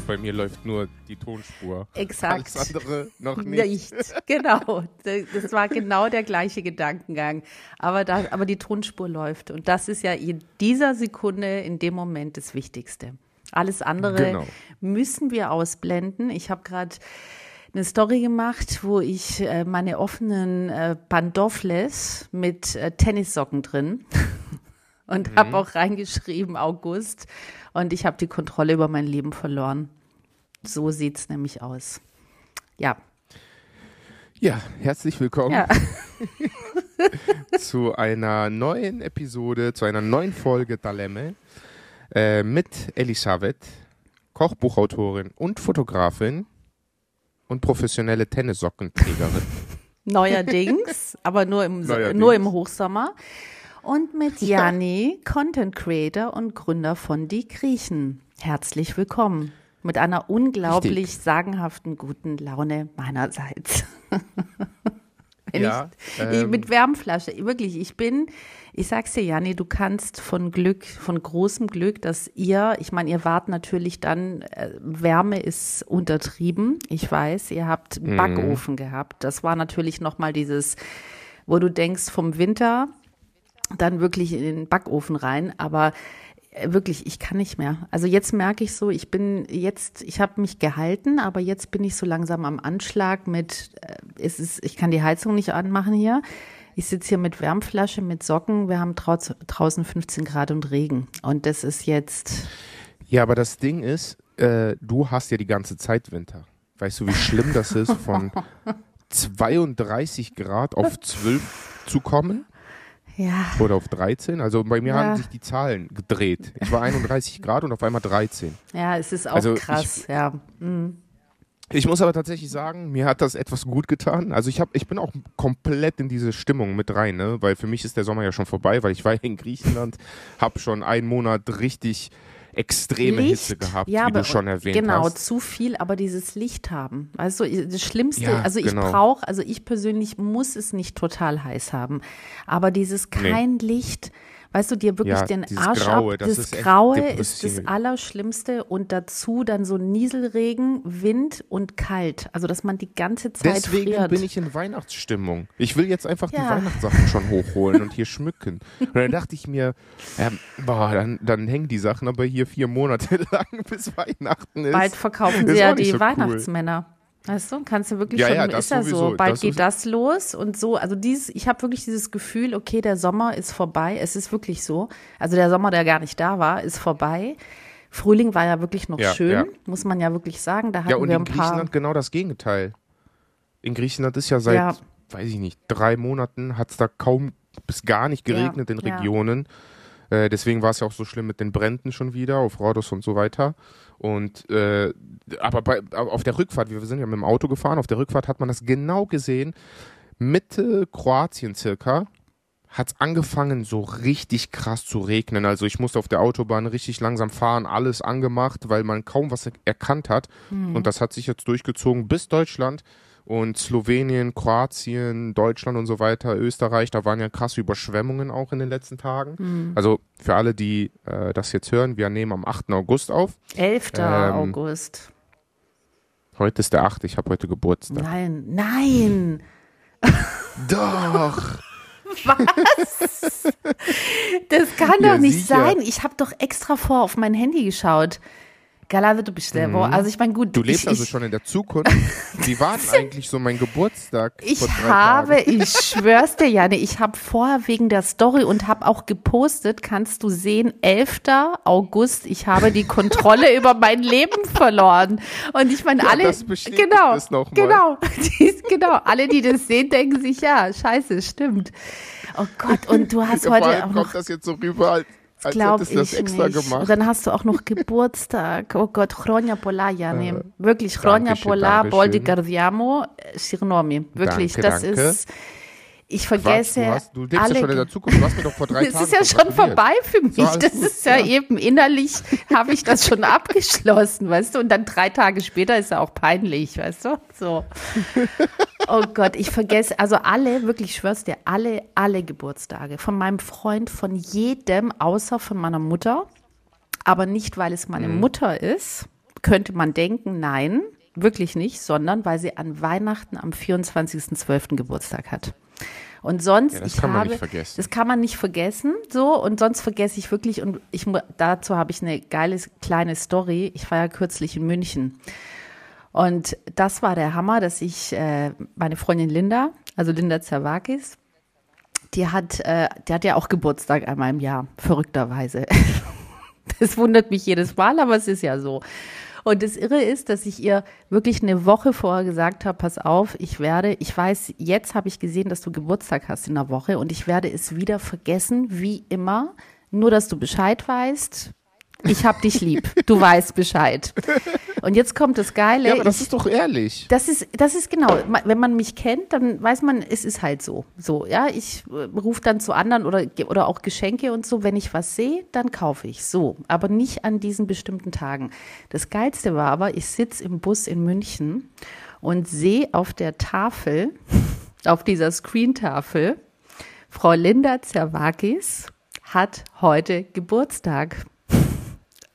Also bei mir läuft nur die Tonspur. Exakt. Alles andere noch nicht. Nicht, genau. Das war genau der gleiche Gedankengang. Aber, da, aber die Tonspur läuft. Und das ist ja in dieser Sekunde, in dem Moment das Wichtigste. Alles andere Genau. müssen wir ausblenden. Ich habe gerade eine Story gemacht, wo ich äh, meine offenen äh, Pantoffles mit äh, Tennissocken drin und habe auch reingeschrieben August und ich habe die Kontrolle über mein Leben verloren. So sieht's nämlich aus. Ja, Ja, herzlich willkommen ja. zu einer neuen Episode, zu einer neuen Folge Dalemme äh, mit Elisabeth, Kochbuchautorin und Fotografin und professionelle Tennissockenträgerin. Neuerdings, aber nur im, Neuerdings. nur im Hochsommer. Und mit Janni, Content Creator und Gründer von Die Griechen. Herzlich willkommen. Mit einer unglaublich Richtig. sagenhaften guten Laune meinerseits. Ja, ich, ähm, mit Wärmflasche, wirklich, ich bin, ich sag's dir, Janni, du kannst von Glück, von großem Glück, dass ihr, ich meine, ihr wart natürlich dann, äh, Wärme ist untertrieben, ich weiß, ihr habt einen Backofen gehabt. Das war natürlich nochmal dieses, wo du denkst, vom Winter dann wirklich in den Backofen rein, aber äh, wirklich, ich kann nicht mehr. Also jetzt merke ich so, ich bin jetzt, ich habe mich gehalten, aber jetzt bin ich so langsam am Anschlag mit, äh, es ist, ich kann die Heizung nicht anmachen hier. Ich sitze hier mit Wärmflasche, mit Socken. Wir haben draußen 15 Grad und Regen. Und das ist jetzt, Ja, aber das Ding ist, äh, du hast ja die ganze Zeit Winter. Weißt du, wie schlimm das ist, von 32 Grad auf 12 zu kommen? Ja, Oder auf 13? Also bei mir Ja. haben sich die Zahlen gedreht. Ich war 31 Grad und auf einmal 13. ja, es ist auch Also krass, ja. Mhm. Ich muss aber tatsächlich sagen, mir hat das etwas gut getan. Also ich, hab, ich bin auch komplett in diese Stimmung mit rein, ne? weil für mich ist der Sommer ja schon vorbei, weil ich war in Griechenland, habe schon einen Monat richtig extreme Hitze gehabt, ja, wie aber, du schon erwähnt genau, hast. zu viel, aber dieses Licht haben. Also das Schlimmste, Ja, also ich genau. brauche, also ich persönlich muss es nicht total heiß haben, aber dieses Nee. kein Licht, weißt du, dir wirklich Ja, den Arsch Graue, ab, das das, ist Graue ist das. Allerschlimmste und dazu dann so Nieselregen, Wind und kalt, also dass man die ganze Zeit Deswegen friert. bin ich in Weihnachtsstimmung. Ich will jetzt einfach Ja. die Weihnachtssachen schon hochholen und hier schmücken. Und dann dachte ich mir, ähm, boah, dann, dann hängen die Sachen aber hier vier Monate lang bis Weihnachten ist. Bald verkaufen sie ja die so cool. Weißt du, kannst du wirklich Ja, schon, ja, ist ja so, bald das geht das los und so, also dieses, ich habe wirklich dieses Gefühl, okay, der Sommer ist vorbei, es ist wirklich so, also der Sommer, der gar nicht da war, ist vorbei. Frühling war ja wirklich noch Ja, schön, muss man ja wirklich sagen, da hatten Ja, und wir in paar, Griechenland genau das Gegenteil. In Griechenland ist ja seit, weiß ich nicht, drei Monaten hat es da kaum bis gar nicht geregnet in. Regionen. Äh, deswegen war es ja auch so schlimm mit den Bränden schon wieder auf Rhodos und so weiter. Und äh, aber bei, auf der Rückfahrt, wir sind ja mit dem Auto gefahren, auf der Rückfahrt hat man das genau gesehen. Mitte Kroatien circa hat es angefangen, so richtig krass zu regnen. Also ich musste auf der Autobahn richtig langsam fahren, alles angemacht, weil man kaum was er erkannt hat. Und das hat sich jetzt durchgezogen bis Deutschland und Slowenien, Kroatien, Deutschland und so weiter, Österreich. Da waren ja krasse Überschwemmungen auch in den letzten Tagen. Also für alle, die äh, das jetzt hören, wir nehmen am 8. August auf. 11. ähm, August. Heute ist der 8. Ich habe heute Geburtstag. Nein, nein, Doch! das kann Ja, doch nicht sicher. sein. Ich habe doch extra vor auf mein Handy geschaut. Galade, du bist der, also ich meine, gut, Mhm. Du lebst ich, also ich, schon in der Zukunft. Wie war denn eigentlich so mein Geburtstag? Ich habe, Tagen? ich schwör's dir, Janne, ich habe vorher wegen der Story und habe auch gepostet, kannst du sehen, 11. August, ich habe die Kontrolle über mein Leben verloren. Und ich meine, Ja, alle, das genau, es noch mal. genau, die, genau, alle, die das sehen, denken sich, ja, scheiße, stimmt. Oh Gott, und du hast heute auch kommt noch das jetzt so rüber, als, als Glaube hättest du das ich extra nicht. gemacht. Und dann hast du auch noch Geburtstag. Oh Gott, Chronia Pola, Jani. Wirklich, Chronia Pola. Boldi Gardiamo, Sirnomi. Wirklich, Danke, das danke. ist, ich Quatsch, vergesse du, hast, du lebst alle. ja schon in der Zukunft. Du hast mir doch vor drei das Tagen ist ja schon vorbei für mich. So, das gut, ist ja, ja. eben innerlich, habe ich das schon abgeschlossen, weißt du? Und dann drei Tage später ist ja auch peinlich, weißt du? So. Oh Gott, ich vergesse, also alle, wirklich, ich schwör's dir, alle, alle Geburtstage. Von meinem Freund, von jedem, außer von meiner Mutter. Aber nicht, weil es meine Mhm. Mutter ist. könnte man denken, nein, wirklich nicht, sondern weil sie an Weihnachten am 24.12. Geburtstag hat. Und sonst, Ja, das ich kann man habe, nicht vergessen. das kann man nicht vergessen, so. Und sonst vergesse ich wirklich, und ich, dazu habe ich eine geile kleine Story. Ich war ja kürzlich in München. Und das war der Hammer, dass ich, äh, meine Freundin Linda, also Linda Zerwakis, die hat, äh, die hat ja auch Geburtstag einmal im Jahr, verrückterweise. Das wundert mich jedes Mal, aber es ist ja so. Und das Irre ist, dass ich ihr wirklich eine Woche vorher gesagt habe, pass auf, ich werde, ich weiß, jetzt habe ich gesehen, dass du Geburtstag hast in der Woche und ich werde es wieder vergessen, wie immer. Nur, dass du Bescheid weißt. Ich hab dich lieb. Du weißt Bescheid. Und jetzt kommt das Geile. Ja, aber das ich, ist doch ehrlich. das ist, das ist genau. Wenn man mich kennt, dann weiß man, es ist halt so. So, ja. Ich äh, rufe dann zu anderen oder, oder auch Geschenke und so. Wenn ich was sehe, dann kaufe ich. So. Aber nicht an diesen bestimmten Tagen. Das Geilste war aber, ich sitze im Bus in München und sehe auf der Tafel, auf dieser Screentafel, Frau Linda Zerwakis hat heute Geburtstag.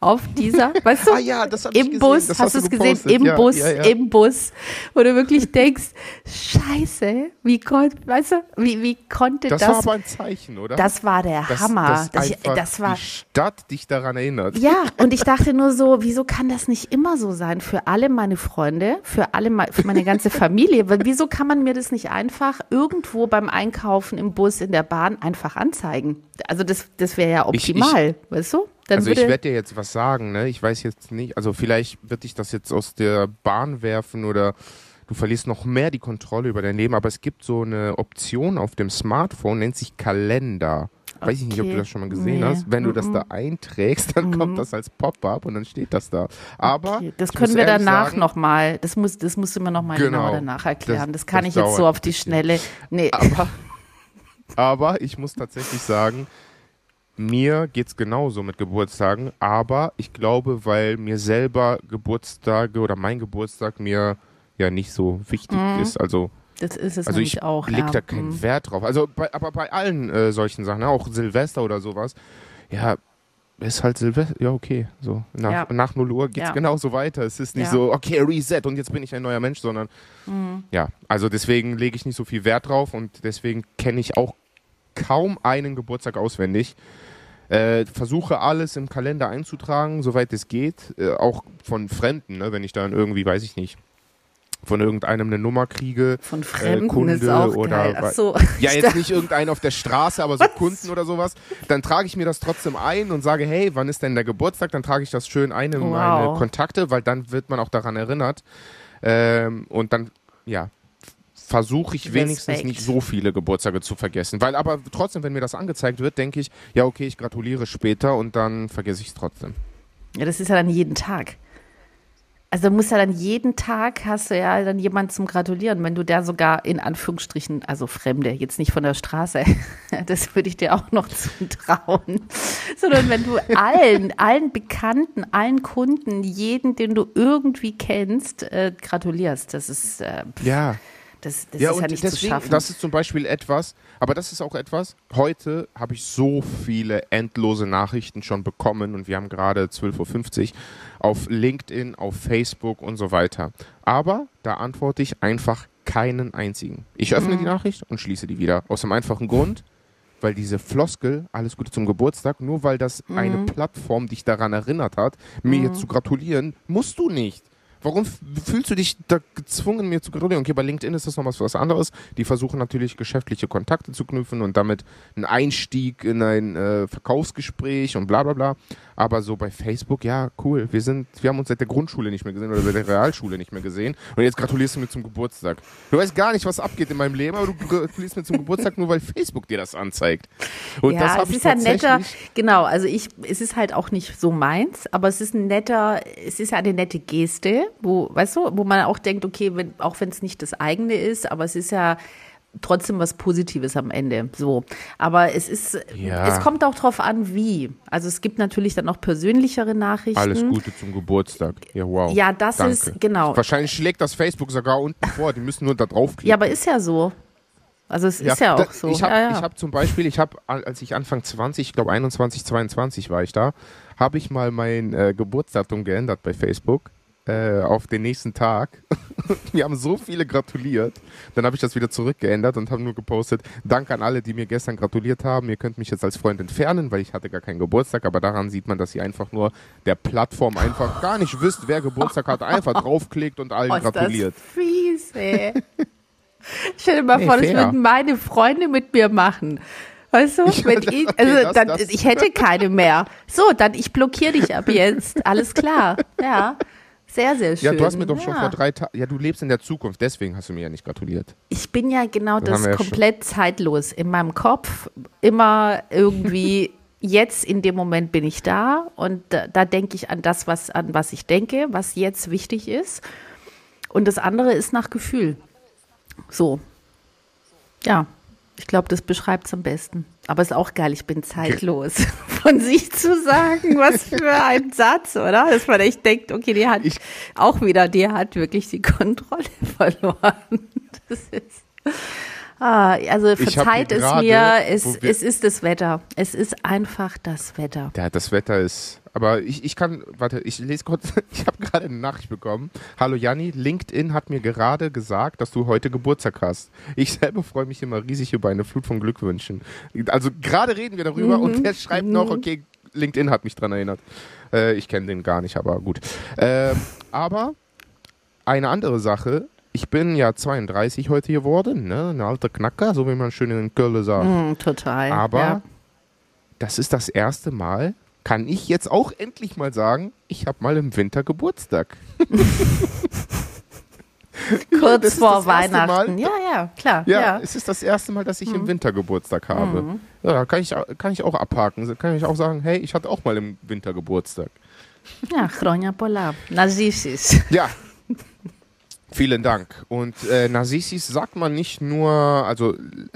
Auf dieser, weißt du, Ah ja, das hab ich im gesehen, Bus, das hast hast du es gesehen? Im ja, Bus, ja, ja. im Bus, wo du wirklich denkst, Scheiße, wie konnte, weißt du, wie, wie konnte Das, das? war aber ein Zeichen, oder? das war der Dass- Hammer. Das, ich, das war die Stadt dich daran erinnert. ja, und ich dachte nur so, wieso kann das nicht immer so sein für alle meine Freunde, für alle, für meine ganze Familie? Wieso kann man mir das nicht einfach irgendwo beim Einkaufen im Bus, in der Bahn einfach anzeigen? Also das, das wäre ja Ich- ich- optimal, weißt du? Dann also ich werde dir jetzt was sagen, ne? Ich weiß jetzt nicht, also vielleicht wird dich das jetzt aus der Bahn werfen oder du verlierst noch mehr die Kontrolle über dein Leben, aber es gibt so eine Option auf dem Smartphone, nennt sich Kalender. Weiß ich nicht, ob du Okay. das schon mal gesehen Nee. hast. Wenn du das Mhm. da einträgst, dann kommt das als Pop-up und dann steht das da. Aber Okay, das können wir danach nochmal, das, muss, das musst du mir nochmal Genau. genau danach erklären. Das, Das- kann das ich jetzt so auf die. Schnelle. Nee, Aber, aber ich muss tatsächlich sagen, mir geht's genauso mit Geburtstagen, aber ich glaube, weil mir selber Geburtstage oder mein Geburtstag mir ja nicht so wichtig ist. Also, das ist es also ich auch. leg ja. da keinen Mhm. Wert drauf. Also, bei, aber bei allen äh, solchen Sachen, ne, auch Silvester oder sowas, ja, ist halt Silvester, ja, okay. So, nach, Ja. nach 0 Uhr geht's Ja. genauso weiter. Es ist nicht Ja. so, okay, Reset und jetzt bin ich ein neuer Mensch, sondern ja, also deswegen lege ich nicht so viel Wert drauf und deswegen kenne ich auch kaum einen Geburtstag auswendig. Äh, versuche alles im Kalender einzutragen, soweit es geht. Äh, auch von Fremden, ne? wenn ich dann irgendwie, weiß ich nicht, von irgendeinem eine Nummer kriege. Von Fremden Kunde ist auch oder geil. Ach so. Ja, jetzt nicht irgendeinen auf der Straße, aber so Kunden oder sowas. Dann trage ich mir das trotzdem ein und sage, hey, wann ist denn der Geburtstag? Dann trage ich das schön ein in Wow. meine Kontakte, weil dann wird man auch daran erinnert. Ähm, und dann, ja, versuche ich wenigstens Respekt. nicht so viele Geburtstage zu vergessen. Weil aber trotzdem, wenn mir das angezeigt wird, denke ich, ja, okay, ich gratuliere später und dann vergesse ich es trotzdem. Ja, das ist ja dann jeden Tag. Also du musst ja dann jeden Tag hast du ja dann jemanden zum Gratulieren, wenn du da sogar in Anführungsstrichen, also Fremde, jetzt nicht von der Straße, das würde ich dir auch noch zutrauen, sondern wenn du allen, allen Bekannten, allen Kunden, jeden, den du irgendwie kennst, äh, gratulierst. Das ist, äh, Ja. Das, das ja, ist ja nicht zu deswegen, schaffen. das ist zum Beispiel etwas, aber das ist auch etwas, heute habe ich so viele endlose Nachrichten schon bekommen und wir haben gerade 12.50 Uhr auf LinkedIn, auf Facebook und so weiter. Aber da antworte ich einfach keinen einzigen. Ich öffne Mhm. die Nachricht und schließe die wieder. Aus dem einfachen Grund, weil diese Floskel, alles Gute zum Geburtstag, nur weil das Mhm. eine Plattform dich daran erinnert hat, mir jetzt zu gratulieren, musst du nicht. Warum fühlst du dich da gezwungen, mir zu gratulieren? Okay, bei LinkedIn ist das noch was, was anderes. Die versuchen natürlich geschäftliche Kontakte zu knüpfen und damit einen Einstieg in ein äh, Verkaufsgespräch und bla bla bla. Aber so bei Facebook, ja, cool. Wir sind, wir haben uns seit der Grundschule nicht mehr gesehen oder seit der Realschule nicht mehr gesehen. Und jetzt gratulierst du mir zum Geburtstag. Du weißt gar nicht, was abgeht in meinem Leben, aber du gratulierst mir zum Geburtstag nur, weil Facebook dir das anzeigt. Und ja, das habe es ich ist ja ein netter, tatsächlich. genau, also ich, es ist halt auch nicht so meins, aber es ist ein netter, es ist ja eine nette Geste, wo, weißt du, wo man auch denkt, okay, wenn, auch wenn es nicht das eigene ist, aber es ist ja trotzdem was Positives am Ende, so. Aber es ist, Ja. es kommt auch drauf an, wie. Also es gibt natürlich dann noch persönlichere Nachrichten. Alles Gute zum Geburtstag. Ja, wow. Ja, das Danke. ist, genau. Wahrscheinlich schlägt das Facebook sogar unten vor. Die müssen nur da draufklicken. Ja, aber ist ja so. Also es ist ja auch so. Ich habe ja, ja. hab zum Beispiel, ich habe, als ich Anfang 20, ich glaube 21, 22 war ich da, habe ich mal mein äh, Geburtsdatum geändert bei Facebook. Äh, auf den nächsten Tag. Wir haben so viele gratuliert. Dann habe ich das wieder zurückgeändert und habe nur gepostet, Dank an alle, die mir gestern gratuliert haben. Ihr könnt mich jetzt als Freund entfernen, weil ich hatte gar keinen Geburtstag, aber daran sieht man, dass ihr einfach nur der Plattform einfach gar nicht wisst, wer Geburtstag hat, einfach draufklickt und allen Oh, gratuliert. Das fies, ey. Stell dir mal Nee, vor, das fair. würden meine Freunde mit mir machen. Weißt du, wenn ich, also das- dann, das- ich hätte keine mehr. So, dann ich blockiere dich ab jetzt. Alles klar. Ja. Sehr, sehr schön. Ja, du hast mir doch schon Ja. vor drei Tagen. Ja, du lebst in der Zukunft, deswegen hast du mir ja nicht gratuliert. Ich bin ja genau Das das ja schon. komplett zeitlos. In meinem Kopf immer irgendwie, jetzt in dem Moment bin ich da und da, da denke ich an das, was, an was ich denke, was jetzt wichtig ist. Und das andere ist nach Gefühl. So. Ja, ich glaube, das beschreibt es am besten. Aber ist auch geil, ich bin zeitlos. Von sich zu sagen, was für ein Satz, oder? Dass man echt denkt, okay, die hat Ich- auch wieder, die hat wirklich die Kontrolle verloren. Das ist. Ah, also verzeiht es mir, es, es ist das Wetter. Es ist einfach das Wetter. Ja, das Wetter ist. Aber ich, ich kann, warte, ich lese kurz, ich habe gerade eine Nachricht bekommen. Hallo Janni, LinkedIn hat mir gerade gesagt, dass du heute Geburtstag hast. Ich selber freue mich immer riesig über eine Flut von Glückwünschen. Also gerade reden wir darüber und der schreibt noch, okay, LinkedIn hat mich dran erinnert. Äh, ich kenne den gar nicht, aber gut. Ähm, aber eine andere Sache. Ich bin ja 32 heute geworden, ne? Ein alter Knacker, so wie man schön in Köln sagt. Mm, total. Aber ja. das ist das erste Mal, kann ich jetzt auch endlich mal sagen, ich habe mal im Winter Geburtstag. kurz vor Weihnachten. Mal. Ja, ja, klar. Ja, Ja. Mhm. es ist das erste Mal, dass ich im Winter Geburtstag habe. Ja, da kann ich, kann ich auch abhaken. Kann ich auch sagen, hey, ich hatte auch mal im Winter Geburtstag. Ja, Chronia Polar. Narcissus. Ja. Vielen Dank. Und äh, Narcissus sagt man nicht nur, also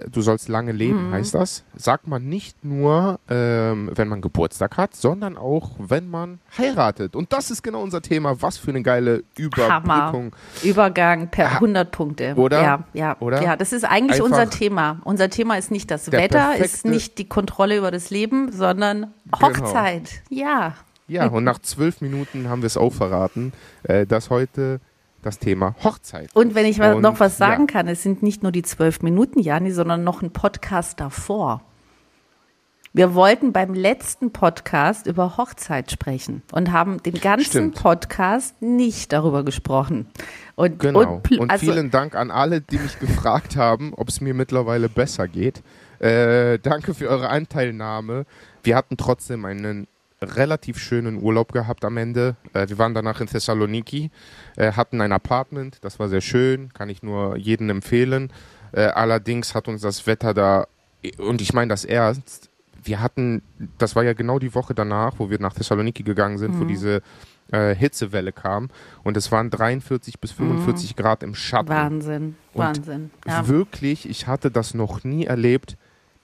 du sollst lange leben, heißt das. Sagt man nicht nur, ähm, wenn man Geburtstag hat, sondern auch, wenn man heiratet. Und das ist genau unser Thema. Was für eine geile Überbrückung. Übergang per Ha- 100 Punkte. Oder? Ja, ja, Oder? ja. Das ist eigentlich Einfach unser Thema. Unser Thema ist nicht das Wetter, ist nicht die Kontrolle über das Leben, sondern Genau. Hochzeit. Ja. Ja, und nach zwölf Minuten haben wir es auch verraten, äh, dass heute das Thema Hochzeit. Und wenn ich Und, noch was sagen ja. kann, es sind nicht nur die zwölf Minuten, Jani, sondern noch ein Podcast davor. Wir wollten beim letzten Podcast über Hochzeit sprechen und haben den ganzen Stimmt. Podcast nicht darüber gesprochen. Und, Genau. und, Und, also, vielen Dank an alle, die mich gefragt haben, ob es mir mittlerweile besser geht. Äh, danke für eure Anteilnahme. Wir hatten trotzdem einen relativ schönen Urlaub gehabt am Ende. Äh, wir waren danach in Thessaloniki, äh, hatten ein Apartment, das war sehr schön, kann ich nur jedem empfehlen. Äh, allerdings hat uns das Wetter da, und ich meine das ernst, wir hatten, das war ja genau die Woche danach, wo wir nach Thessaloniki gegangen sind, wo diese äh, Hitzewelle kam und es waren 43 bis 45 Grad im Schatten. Wahnsinn, Und Wahnsinn. Ja. Wirklich, ich hatte das noch nie erlebt.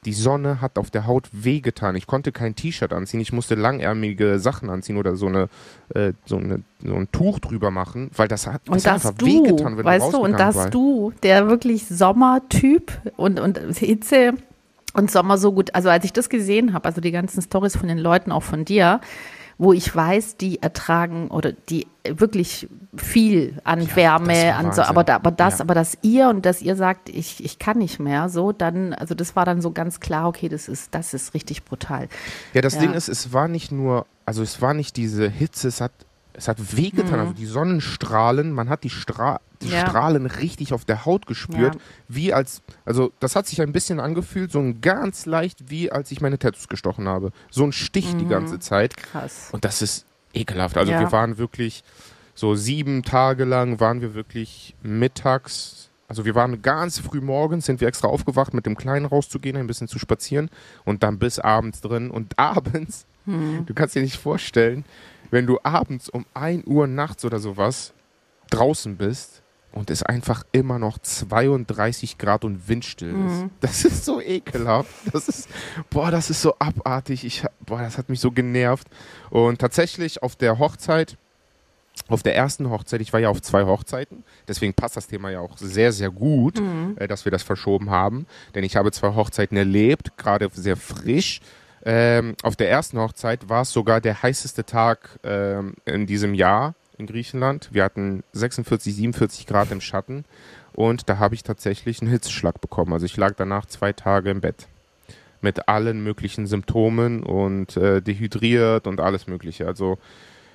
Die Sonne hat auf der Haut wehgetan. Ich konnte kein T-Shirt anziehen. Ich musste langärmige Sachen anziehen oder so, eine, äh, so, eine, so ein Tuch drüber machen, weil das hat, Und das hat du, wehgetan, wenn weißt du und dass du, der wirklich Sommertyp und, und Hitze und Sommer so gut, also als ich das gesehen habe, also die ganzen Stories von den Leuten, auch von dir, wo ich weiß, die ertragen oder die wirklich viel an das Wärme, an so, aber, da, aber das, Ja. aber dass ihr und dass ihr sagt, ich, ich kann nicht mehr, so, dann, also das war dann so ganz klar, okay, das ist, das ist richtig brutal. Ja, das Ja. Ding ist, es war nicht nur, also es war nicht diese Hitze, es hat, es hat wehgetan. Also die Sonnenstrahlen, man hat die, Stra die Mhm. Ja. Strahlen richtig auf der Haut gespürt, Ja. wie als, also das hat sich ein bisschen angefühlt, so ein ganz leicht, wie als ich meine Tattoos gestochen habe. So ein Stich Mhm. die ganze Zeit. Krass. Und das ist ekelhaft. Also Ja. wir waren wirklich so sieben Tage lang waren wir wirklich mittags. Also wir waren ganz früh morgens, sind wir extra aufgewacht, mit dem Kleinen rauszugehen, ein bisschen zu spazieren und dann bis abends drin. Und abends, Hm. du kannst dir nicht vorstellen, wenn du abends um 1 Uhr nachts oder sowas draußen bist und es einfach immer noch 32 Grad und windstill ist. Mhm. Das ist so ekelhaft. Das ist, boah, das ist so abartig. Ich, boah, das hat mich so genervt. Und tatsächlich auf der Hochzeit, auf der ersten Hochzeit, ich war ja auf zwei Hochzeiten, deswegen passt das Thema ja auch sehr, sehr gut, äh, dass wir das verschoben haben. Denn ich habe zwei Hochzeiten erlebt, gerade sehr frisch. Ähm, auf der ersten Hochzeit war es sogar der heißeste Tag ähm, in diesem Jahr in Griechenland. Wir hatten 46, 47 Grad im Schatten und da habe ich tatsächlich einen Hitzeschlag bekommen. Also ich lag danach zwei Tage im Bett mit allen möglichen Symptomen und äh, dehydriert und alles Mögliche. Also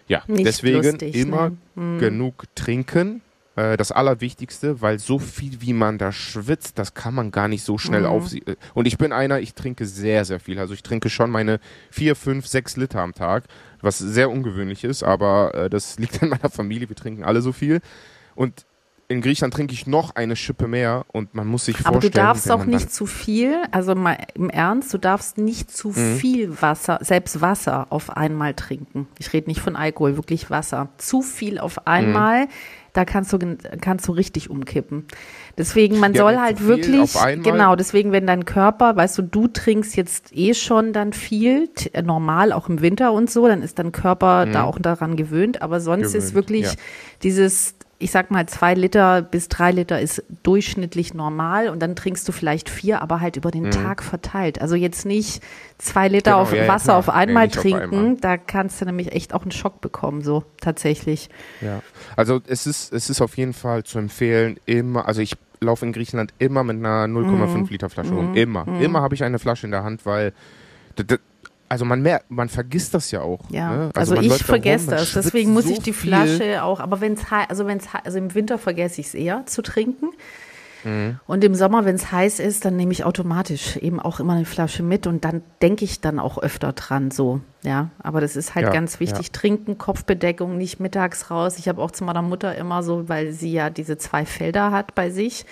ja, Nicht deswegen lustig, immer ne? Hm. genug trinken. Äh, das Allerwichtigste, weil so viel wie man da schwitzt, das kann man gar nicht so schnell Mhm. auf. Und ich bin einer, ich trinke sehr, sehr viel. Also ich trinke schon meine vier, fünf, sechs Liter am Tag, was sehr ungewöhnlich ist, aber äh, das liegt an meiner Familie. Wir trinken alle so viel. Und in Griechenland trinke ich noch eine Schippe mehr und man muss sich Aber du vorstellen, darfst auch nicht zu viel, also mal im Ernst, du darfst nicht zu Mhm. viel Wasser, selbst Wasser auf einmal trinken. Ich rede nicht von Alkohol, wirklich Wasser. Zu viel auf Mhm. Da kannst du, kannst du richtig umkippen. Deswegen, man Ja, soll halt wirklich, genau, deswegen, wenn dein Körper, weißt du, du trinkst jetzt eh schon dann viel, äh, normal, auch im Winter und so, dann ist dein Körper da auch daran gewöhnt, aber sonst ist Mhm. Gewöhnt, wirklich ja. dieses, ich sag mal, zwei Liter bis drei Liter ist durchschnittlich normal und dann trinkst du vielleicht vier, aber halt über den Tag verteilt. Also jetzt nicht zwei Liter Mhm. Genau, auf ja, ja, Wasser klar. auf Nee, einmal nicht auf trinken, einmal. da kannst du nämlich echt auch einen Schock bekommen, so tatsächlich. Ja. Also es ist, es ist auf jeden Fall zu empfehlen, immer, also ich laufe in Griechenland immer mit einer 0,5 Liter Flasche rum. Immer. Immer habe ich eine Flasche in der Hand, weil also man merkt, man vergisst das ja auch. Ja, ne? also, man ich läuft da rum, vergesse das. Deswegen muss so ich die viel. Flasche auch, aber wenn es also wenn es also im Winter vergesse ich es eher zu trinken. Mhm. Und im Sommer, wenn es heiß ist, dann nehme ich automatisch eben auch immer eine Flasche mit und dann denke ich dann auch öfter dran so. Ja, aber das ist halt Ja, ganz wichtig. Trinken, Kopfbedeckung, nicht mittags raus. Ich habe auch zu meiner Mutter immer so, weil sie ja diese zwei Felder hat bei sich,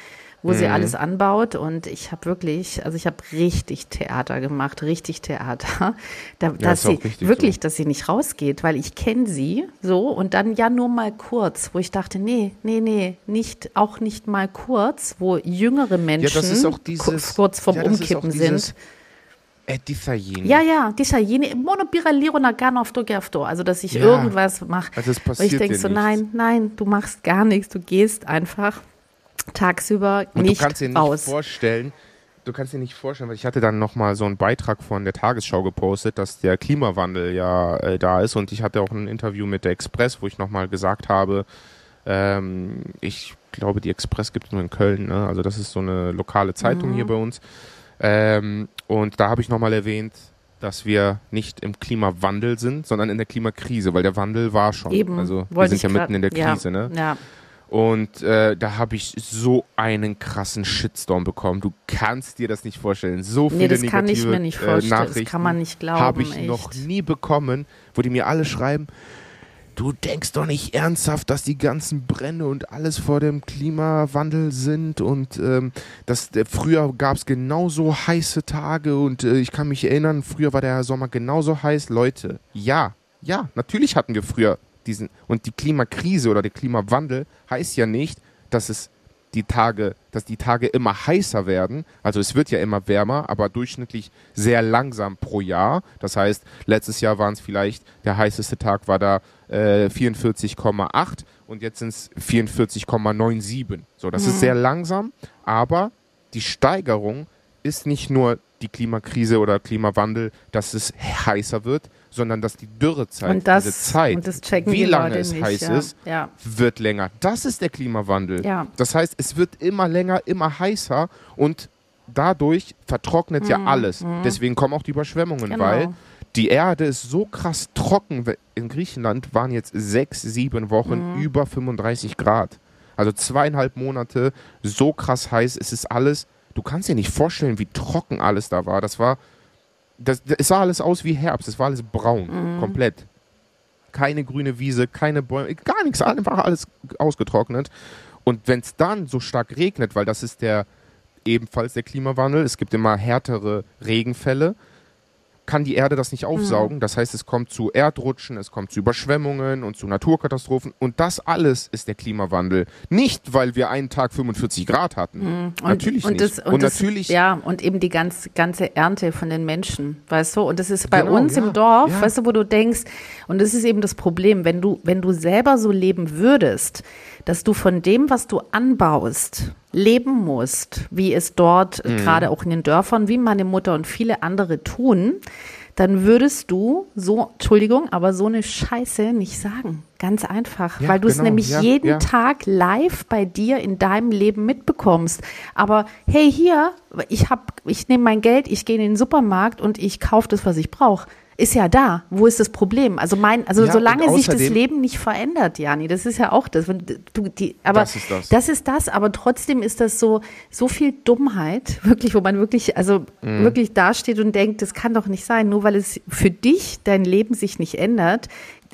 wo Mhm. sie alles anbaut und ich habe wirklich, also ich habe richtig Theater gemacht, richtig Theater, da, dass ist auch sie wirklich, dass sie nicht rausgeht, weil ich kenne sie so und dann ja nur mal kurz, wo ich dachte, nee, nee, nee, nicht, auch nicht mal kurz, wo jüngere Menschen Ja, dieses kurz vorm ja, Umkippen sind. Edithayini. Ja, ja, dieser jene Monopiraliro nagano auf Gafto, also dass ich Ja. irgendwas mache. Also es passiert ich denke so, nichts. nein, nein, du machst gar nichts, du gehst einfach tagsüber Und nicht du kannst dir nicht raus. vorstellen, du kannst dir nicht vorstellen, weil ich hatte dann nochmal so einen Beitrag von der Tagesschau gepostet, dass der Klimawandel ja äh, da ist und ich hatte auch ein Interview mit der Express, wo ich nochmal gesagt habe, ähm, ich glaube, die Express gibt es nur in Köln, ne? also das ist so eine lokale Zeitung Mhm. hier bei uns. Ähm, und da habe ich nochmal erwähnt, dass wir nicht im Klimawandel sind, sondern in der Klimakrise, weil der Wandel war schon. Eben, also wir sind ja grad- mitten in der ja, Krise, ne? Ja, Und äh, da habe ich so einen krassen Shitstorm bekommen. Du kannst dir das nicht vorstellen. So viele nee, das kann ich negative, mir nicht äh, vorstellen, Nachrichten das kann man nicht glauben. habe ich echt. noch nie bekommen, wo die mir alle schreiben, du denkst doch nicht ernsthaft, dass die ganzen Brände und alles vor dem Klimawandel sind und ähm, dass äh, früher gab es genauso heiße Tage und äh, ich kann mich erinnern, früher war der Sommer genauso heiß. Leute, ja, ja, natürlich hatten wir früher diesen und die Klimakrise oder der Klimawandel heißt ja nicht, dass es die Tage, dass die Tage immer heißer werden. Also es wird ja immer wärmer, aber durchschnittlich sehr langsam pro Jahr. Das heißt, letztes Jahr waren es vielleicht, der heißeste Tag war da äh, 44,8 und jetzt sind es 44,97. So, das ist sehr langsam, aber die Steigerung ist nicht nur die Klimakrise oder Klimawandel, dass es heißer wird, sondern dass die Dürrezeit, und das, diese Zeit, und das checken wie lange es nicht, heiß ja. ist, Ja, wird länger. Das ist der Klimawandel. Ja. Das heißt, es wird immer länger, immer heißer und dadurch vertrocknet ja alles. Deswegen kommen auch die Überschwemmungen, Mhm, Genau. weil die Erde ist so krass trocken. In Griechenland waren jetzt sechs, sieben Wochen Mhm. über 35 Grad. Also zweieinhalb Monate so krass heiß. Es ist alles, du kannst dir nicht vorstellen, wie trocken alles da war. Das war, das, es sah alles aus wie Herbst. Es war alles braun, Mhm. komplett. Keine grüne Wiese, keine Bäume, gar nichts, einfach alles ausgetrocknet. Und wenn es dann so stark regnet, weil das ist der ebenfalls der Klimawandel, es gibt immer härtere Regenfälle, kann die Erde das nicht aufsaugen. Das heißt, es kommt zu Erdrutschen, es kommt zu Überschwemmungen und zu Naturkatastrophen. Und das alles ist der Klimawandel. Nicht, weil wir einen Tag 45 Grad hatten. Und, natürlich und nicht. Das, und, und das, natürlich Ja, und eben die ganz, ganze Ernte von den Menschen, weißt du? Und das ist bei Genau, uns ja, im Dorf, ja. weißt du, wo du denkst, und das ist eben das Problem, wenn du, wenn du selber so leben würdest, dass du von dem, was du anbaust, leben musst, wie es dort Mhm. gerade auch in den Dörfern, wie meine Mutter und viele andere tun, dann würdest du so, Entschuldigung, aber so eine Scheiße nicht sagen. Ganz einfach, Ja, weil du es genau, nämlich ja, jeden ja. Tag live bei dir in deinem Leben mitbekommst. Aber hey, hier, ich hab, ich nehme mein Geld, ich gehe in den Supermarkt und ich kaufe das, was ich brauche. Ist ja da. Wo ist das Problem? Also mein, also Ja, solange sich das Leben nicht verändert, Jani, das ist ja auch das. Wenn du die, aber Das ist das. das ist das, aber trotzdem ist das so, so viel Dummheit, wirklich, wo man wirklich, also Mhm. wirklich dasteht und denkt, das kann doch nicht sein, nur weil es für dich dein Leben sich nicht ändert.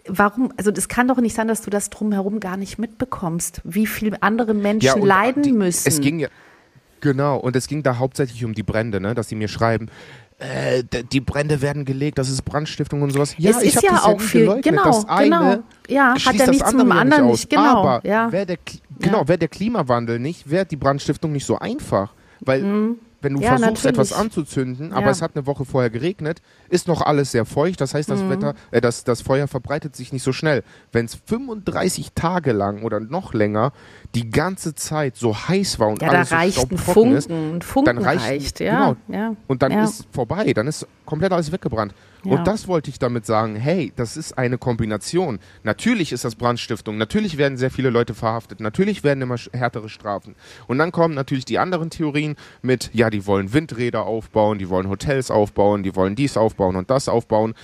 Warum, also das kann doch nicht sein, dass du das drumherum gar nicht mitbekommst, wie viele andere Menschen und leiden die, müssen. Es ging ja, genau, und es ging da hauptsächlich um die Brände, ne, dass sie mir schreiben, äh, die Brände werden gelegt, das ist Brandstiftung und sowas. Ja, Es ich ist hab ja das auch nie viel- geleugnet. genau, das eine genau. Ja, hat ja das nichts mit andere dem ja anderen aus. nicht, genau, Aber ja. wäre der, genau, Ja. wäre der Klimawandel nicht, wäre die Brandstiftung nicht so einfach. Weil wenn du. Ja, versuchst, etwas natürlich. anzuzünden, aber Ja. es hat eine Woche vorher geregnet, ist noch alles sehr feucht. Das heißt, das Mhm. Wetter, äh, das, das Feuer verbreitet sich nicht so schnell. Wenn es 35 Tage lang oder noch länger die ganze Zeit so heiß war und ja, da alles so reicht ein staubtrocken ist, Funken, ein Funken dann reicht- reicht, ja, genau. ja. und dann ist vorbei, dann ist komplett alles weggebrannt. Ja. Und das wollte ich damit sagen, hey, das ist eine Kombination. Natürlich ist das Brandstiftung, natürlich werden sehr viele Leute verhaftet, natürlich werden immer härtere Strafen. Und dann kommen natürlich die anderen Theorien mit, ja, die wollen Windräder aufbauen, die wollen Hotels aufbauen, die wollen dies aufbauen und das aufbauen.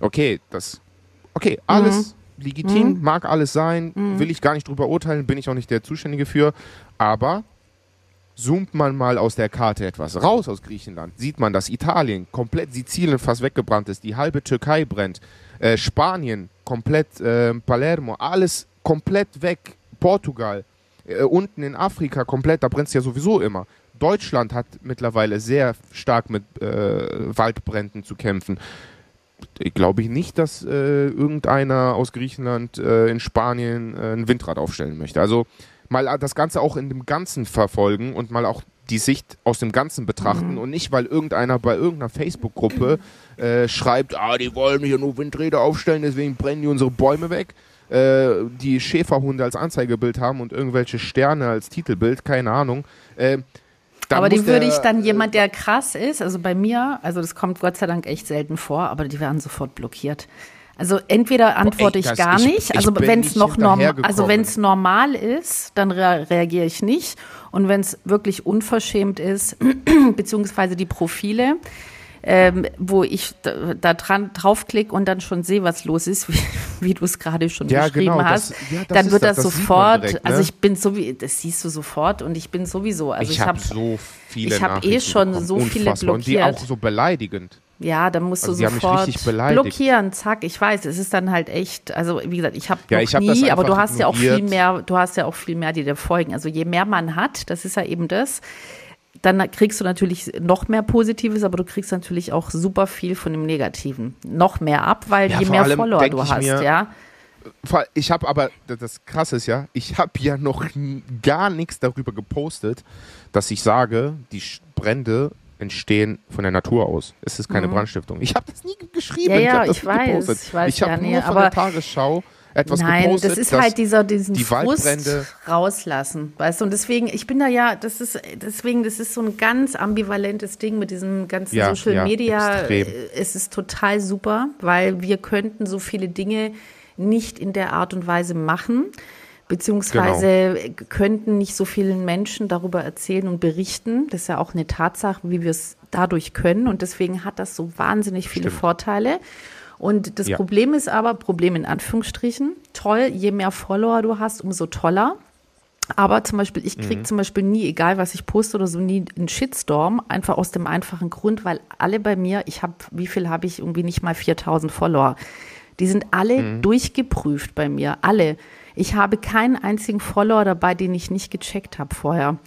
Okay, das, okay, alles Mhm. legitim, mag alles sein, will ich gar nicht drüber urteilen, bin ich auch nicht der Zuständige für, aber zoomt man mal aus der Karte etwas raus aus Griechenland, sieht man, dass Italien komplett Sizilien fast weggebrannt ist, die halbe Türkei brennt, äh, Spanien komplett, äh, Palermo, alles komplett weg, Portugal, äh, unten in Afrika komplett, da brennt es ja sowieso immer. Deutschland hat mittlerweile sehr stark mit äh, Waldbränden zu kämpfen. Ich glaube nicht, dass äh, irgendeiner aus Griechenland äh, in Spanien ein Windrad aufstellen möchte. Also mal das Ganze auch in dem Ganzen verfolgen und mal auch die Sicht aus dem Ganzen betrachten und nicht, weil irgendeiner bei irgendeiner Facebook-Gruppe äh, schreibt, ah, die wollen hier nur Windräder aufstellen, deswegen brennen die unsere Bäume weg, äh, die Schäferhunde als Anzeigebild haben und irgendwelche Sterne als Titelbild, keine Ahnung. Äh, aber die würde ich dann jemand, der krass ist, also bei mir, also das kommt Gott sei Dank echt selten vor, aber die werden sofort blockiert. Also entweder antworte ey, ich gar ich- nicht, ich also wenn es noch normal, also wenn es normal ist, dann rea reagiere ich nicht. Und wenn es wirklich unverschämt ist, beziehungsweise die Profile, ähm, wo ich da, da dran draufklicke und dann schon sehe, was los ist, wie, wie du es gerade schon Ja, beschrieben genau, hast, das- ja, das dann wird das, das, sofort, direkt, ne? also ich bin so wie, das siehst du sofort und ich bin sowieso, also ich, ich, habe habe so viele ich hab eh schon so viele Unfassbar. Und die blockiert. auch so beleidigend. Ja, dann musst Also du mich sofort blockieren, zack, ich weiß, es ist dann halt echt, also wie gesagt, ich habe Ja, noch ich hab nie, aber du hast ja auch viel ignoriert. mehr, du hast ja auch viel mehr, die dir folgen. Also je mehr man hat, das ist ja eben das, dann kriegst du natürlich noch mehr Positives, aber du kriegst natürlich auch super viel von dem Negativen. Noch mehr ab, weil Ja, je mehr Follower du hast, mir, ja. Ich habe aber, das- Krasse ist ja, ich habe ja noch gar nichts darüber gepostet, dass ich sage, die Brände entstehen von der Natur aus. Es ist keine Brandstiftung. Ich habe das nie geschrieben. Mhm. Ja, ich ja, ich nie weiß, gepostet. ich weiß, ich habe ja, nee, nur von aber- der Tagesschau etwas Nein, gepostet. das ist halt dieser diesen die Frust Waldbrände- rauslassen, weißt du? Und deswegen, ich bin da ja, das ist deswegen, das ist so ein ganz ambivalentes Ding mit diesem ganzen Ja, Social ja, Media. extrem. Es ist total super, weil wir könnten so viele Dinge nicht in der Art und Weise machen, beziehungsweise Genau. könnten nicht so vielen Menschen darüber erzählen und berichten. Das ist ja auch eine Tatsache, wie wir es dadurch können. Und deswegen hat das so wahnsinnig viele Stimmt. Vorteile. Und das Ja. Problem ist aber, Problem in Anführungsstrichen, toll, je mehr Follower du hast, umso toller. Aber zum Beispiel, ich Mhm. kriege zum Beispiel nie, egal was ich poste oder so, nie einen Shitstorm, einfach aus dem einfachen Grund, weil alle bei mir, ich habe, wie viel habe ich? Irgendwie nicht mal 4000 Follower. Die sind alle Mhm. durchgeprüft bei mir, alle. Ich habe keinen einzigen Follower dabei, den ich nicht gecheckt habe vorher.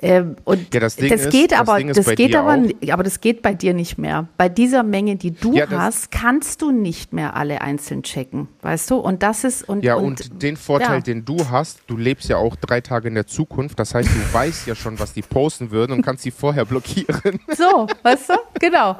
Ähm, und Ja, das Ding ist- geht das aber, ist das bei geht aber, auch. aber das geht bei dir nicht mehr. Bei dieser Menge, die du Ja, das- hast, kannst du nicht mehr alle einzeln checken, weißt du? Und das ist und Ja, und, den Vorteil, ja. den du hast, du lebst ja auch drei Tage in der Zukunft. Das heißt, du weißt ja schon, was die posten würden und kannst sie vorher blockieren. So, weißt du? Genau.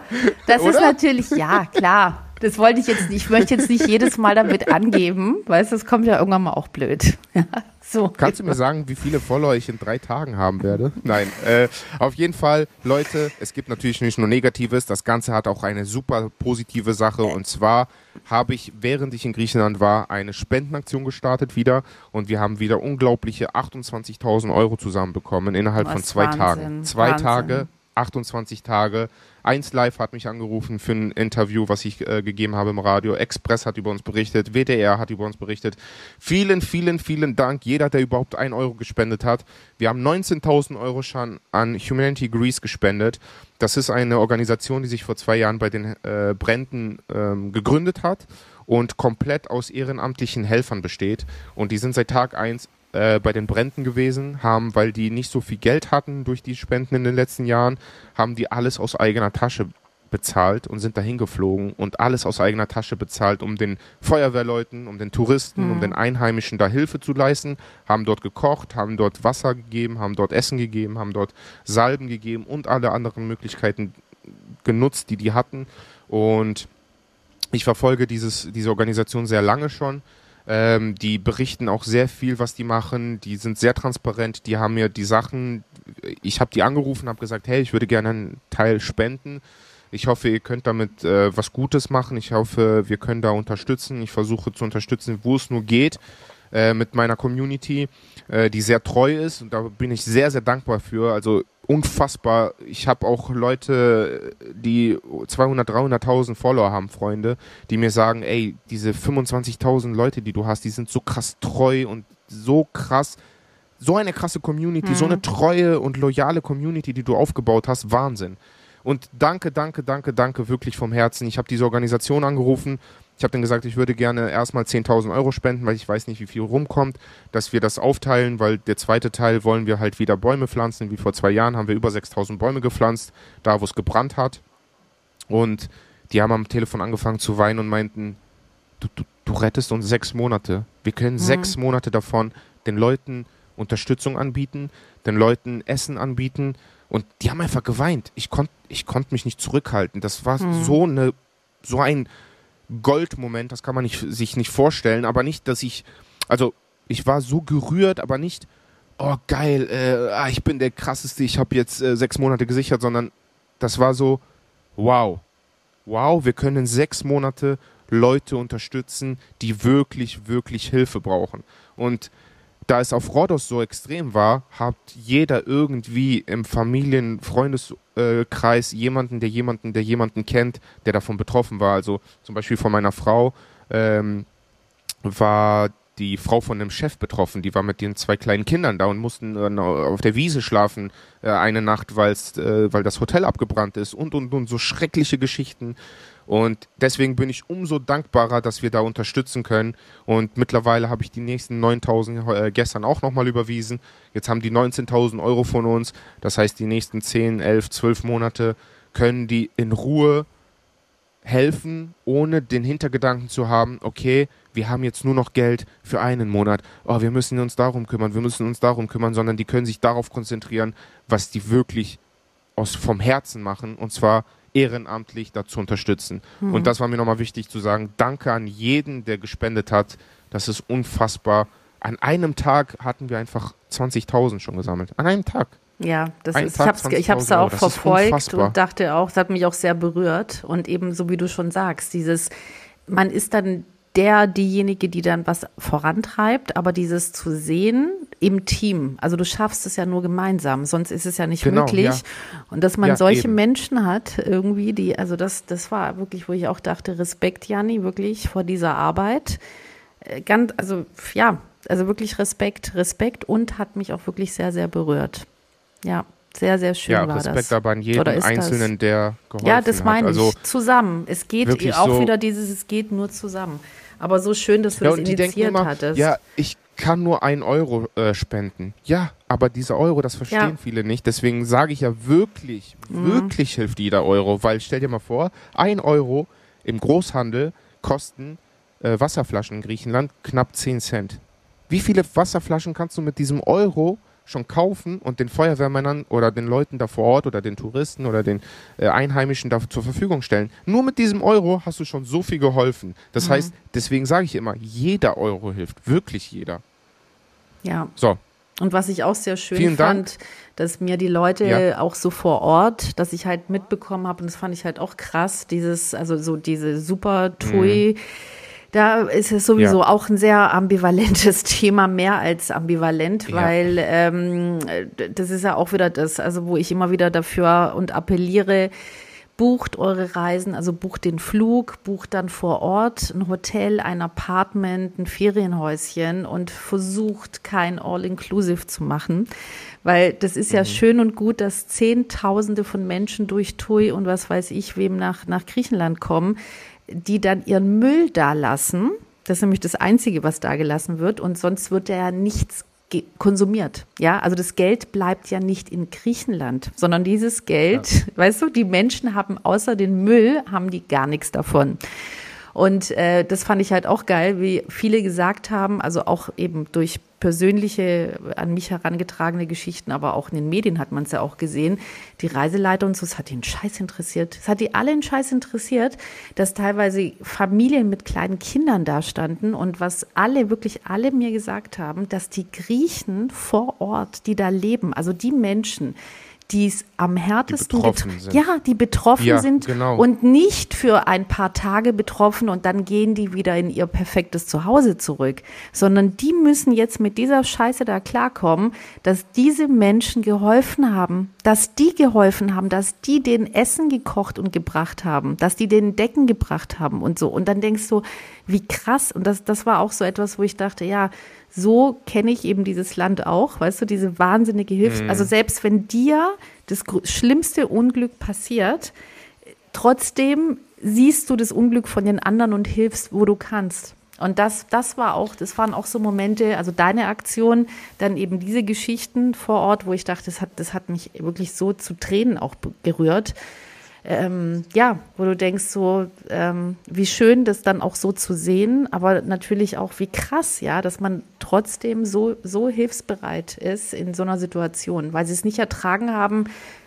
Das ist Oder? natürlich, ja, klar. Das wollte ich jetzt nicht. Ich möchte jetzt nicht jedes Mal damit angeben, weißt du, das kommt ja irgendwann mal auch blöd. Ja, so. Kannst du mir sagen, wie viele Follower ich in drei Tagen haben werde? Nein, äh, auf jeden Fall, Leute, es gibt natürlich nicht nur Negatives, das Ganze hat auch eine super positive Sache und zwar habe ich, während ich in Griechenland war, eine Spendenaktion gestartet wieder und wir haben wieder unglaubliche 28.000 Euro zusammenbekommen innerhalb Was von zwei Wahnsinn, Tagen. Zwei Wahnsinn. Tage, 28 Tage 1 Live hat mich angerufen für ein Interview, was ich äh, gegeben habe im Radio. Express hat über uns berichtet. WDR hat über uns berichtet. Vielen, vielen, vielen Dank. Jeder, der überhaupt 1 Euro gespendet hat. Wir haben 19.000 Euro schon an Humanity Greece gespendet. Das ist eine Organisation, die sich vor zwei Jahren bei den äh, Bränden ähm, gegründet hat und komplett aus ehrenamtlichen Helfern besteht. Und die sind seit Tag 1 äh, bei den Bränden gewesen, haben, weil die nicht so viel Geld hatten durch die Spenden in den letzten Jahren, haben die alles aus eigener Tasche bezahlt und sind dahin geflogen und alles aus eigener Tasche bezahlt, um den Feuerwehrleuten, um den Touristen, mhm. um den Einheimischen da Hilfe zu leisten, haben dort gekocht, haben dort Wasser gegeben, haben dort Essen gegeben, haben dort Salben gegeben und alle anderen Möglichkeiten genutzt, die die hatten. Und ich verfolge dieses, diese Organisation sehr lange schon ähm, die berichten auch sehr viel, was die machen. Die sind sehr transparent. Die haben mir die Sachen, ich habe die angerufen, habe gesagt, hey, ich würde gerne einen Teil spenden. Ich hoffe, ihr könnt damit äh, was Gutes machen. Ich hoffe, wir können da unterstützen. Ich versuche zu unterstützen, wo es nur geht äh, mit meiner Community, äh, die sehr treu ist. Und da bin ich sehr, sehr dankbar für. Also unfassbar. Ich habe auch Leute, die 200, 300.000 Follower haben, Freunde, die mir sagen, ey, diese 25.000 Leute, die du hast, die sind so krass treu und so krass, so eine krasse Community, mhm. so eine treue und loyale Community, die du aufgebaut hast, Wahnsinn. Und danke, danke, danke, danke wirklich vom Herzen. Ich habe diese Organisation angerufen, ich habe dann gesagt, ich würde gerne erstmal 10.000 Euro spenden, weil ich weiß nicht, wie viel rumkommt, dass wir das aufteilen, weil der zweite Teil wollen wir halt wieder Bäume pflanzen. Wie vor zwei Jahren haben wir über 6.000 Bäume gepflanzt, da wo es gebrannt hat. Und die haben am Telefon angefangen zu weinen und meinten, du, du, du rettest uns sechs Monate. Wir können mhm. sechs Monate davon den Leuten Unterstützung anbieten, den Leuten Essen anbieten. Und die haben einfach geweint. Ich konnte ich konnt mich nicht zurückhalten. Das war mhm. so, eine, so ein Goldmoment, das kann man nicht, sich nicht vorstellen, aber nicht, dass ich, also ich war so gerührt, aber nicht, oh geil, äh, ah, ich bin der krasseste, ich habe jetzt äh, sechs Monate gesichert, sondern das war so, wow, wow, wir können sechs Monate Leute unterstützen, die wirklich, wirklich Hilfe brauchen. Und da es auf Rhodos so extrem war, hat jeder irgendwie im Familien-, Freundeskreis jemanden, der jemanden, der jemanden kennt, der davon betroffen war. Also zum Beispiel von meiner Frau ähm, war die Frau von einem Chef betroffen. Die war mit den zwei kleinen Kindern da und mussten äh, auf der Wiese schlafen äh, eine Nacht, äh, weil das Hotel abgebrannt ist und und und so schreckliche Geschichten. Und deswegen bin ich umso dankbarer, dass wir da unterstützen können. Und mittlerweile habe ich die nächsten 9000 äh, gestern auch nochmal überwiesen. Jetzt haben die 19.000 Euro von uns. Das heißt, die nächsten 10, 11, 12 Monate können die in Ruhe helfen, ohne den Hintergedanken zu haben, okay, wir haben jetzt nur noch Geld für einen Monat. Oh, wir müssen uns darum kümmern, wir müssen uns darum kümmern, sondern die können sich darauf konzentrieren, was die wirklich aus, vom Herzen machen. Und zwar ehrenamtlich dazu unterstützen. Mhm. Und das war mir nochmal wichtig zu sagen. Danke an jeden, der gespendet hat. Das ist unfassbar. An einem Tag hatten wir einfach 20.000 schon gesammelt. An einem Tag. Ja, das ist, ich habe es auch verfolgt und dachte auch, es hat mich auch sehr berührt. Und eben so wie du schon sagst, dieses, man ist dann der, diejenige, die dann was vorantreibt, aber dieses zu sehen im Team, also du schaffst es ja nur gemeinsam, sonst ist es ja nicht genau, möglich. Ja. Und dass man ja, solche eben. Menschen hat, irgendwie, die, also das, das war wirklich, wo ich auch dachte, Respekt, Janni, wirklich vor dieser Arbeit. Äh, ganz, also ja, also wirklich Respekt, Respekt und hat mich auch wirklich sehr, sehr berührt. Ja. Sehr, sehr schön ja, war Respekt das. aber an jeden Einzelnen, das? der geholfen hat. Ja, das meine ich. Also zusammen. Es geht auch so wieder dieses, es geht nur zusammen. Aber so schön, dass du ja, das initiiert immer, hattest. Ja, ich kann nur ein Euro äh, spenden. Ja, aber dieser Euro, das verstehen ja. viele nicht. Deswegen sage ich ja wirklich, mhm. wirklich hilft jeder Euro. Weil stell dir mal vor, ein Euro im Großhandel kosten äh, Wasserflaschen in Griechenland knapp 10 Cent. Wie viele Wasserflaschen kannst du mit diesem Euro schon kaufen und den Feuerwehrmännern oder den Leuten da vor Ort oder den Touristen oder den äh, Einheimischen da zur Verfügung stellen. Nur mit diesem Euro hast du schon so viel geholfen. Das mhm. heißt, deswegen sage ich immer, jeder Euro hilft, wirklich jeder. Ja. So. Und was ich auch sehr schön Vielen fand, Dank. dass mir die Leute ja. auch so vor Ort, dass ich halt mitbekommen habe, und das fand ich halt auch krass, dieses, also so diese super Tui. Mhm da ist es sowieso ja. auch ein sehr ambivalentes Thema, mehr als ambivalent, ja. weil ähm, das ist ja auch wieder das, also wo ich immer wieder dafür und appelliere, bucht eure Reisen, also bucht den Flug, bucht dann vor Ort ein Hotel, ein Apartment, ein Ferienhäuschen und versucht kein All-Inclusive zu machen, weil das ist ja mhm. schön und gut, dass Zehntausende von Menschen durch TUI und was weiß ich wem nach, nach Griechenland kommen die dann ihren Müll da lassen. Das ist nämlich das Einzige, was da gelassen wird. Und sonst wird ja nichts konsumiert. Ja, also das Geld bleibt ja nicht in Griechenland, sondern dieses Geld, ja. weißt du, die Menschen haben außer den Müll, haben die gar nichts davon. Und äh, das fand ich halt auch geil, wie viele gesagt haben, also auch eben durch persönliche, an mich herangetragene Geschichten, aber auch in den Medien hat man es ja auch gesehen. Die Reiseleiter und so, es hat den Scheiß interessiert. Es hat die alle einen Scheiß interessiert, dass teilweise Familien mit kleinen Kindern da standen und was alle, wirklich alle mir gesagt haben, dass die Griechen vor Ort, die da leben, also die Menschen, die es am härtesten betroffen sind. ja, die betroffen ja, sind genau. und nicht für ein paar Tage betroffen und dann gehen die wieder in ihr perfektes Zuhause zurück, sondern die müssen jetzt mit dieser Scheiße da klarkommen, dass diese Menschen geholfen haben, dass die geholfen haben, dass die den Essen gekocht und gebracht haben, dass die den Decken gebracht haben und so und dann denkst du, wie krass und das das war auch so etwas, wo ich dachte, ja, so kenne ich eben dieses Land auch, weißt du, diese wahnsinnige Hilfe. Mhm. Also selbst wenn dir das schlimmste Unglück passiert, trotzdem siehst du das Unglück von den anderen und hilfst, wo du kannst. Und das, das war auch, das waren auch so Momente, also deine Aktion, dann eben diese Geschichten vor Ort, wo ich dachte, das hat, das hat mich wirklich so zu Tränen auch gerührt ähm, ja, wo du denkst so, ähm, wie schön das dann auch so zu sehen, aber natürlich auch wie krass, ja, dass man trotzdem so, so hilfsbereit ist in so einer Situation, weil sie es nicht ertragen haben,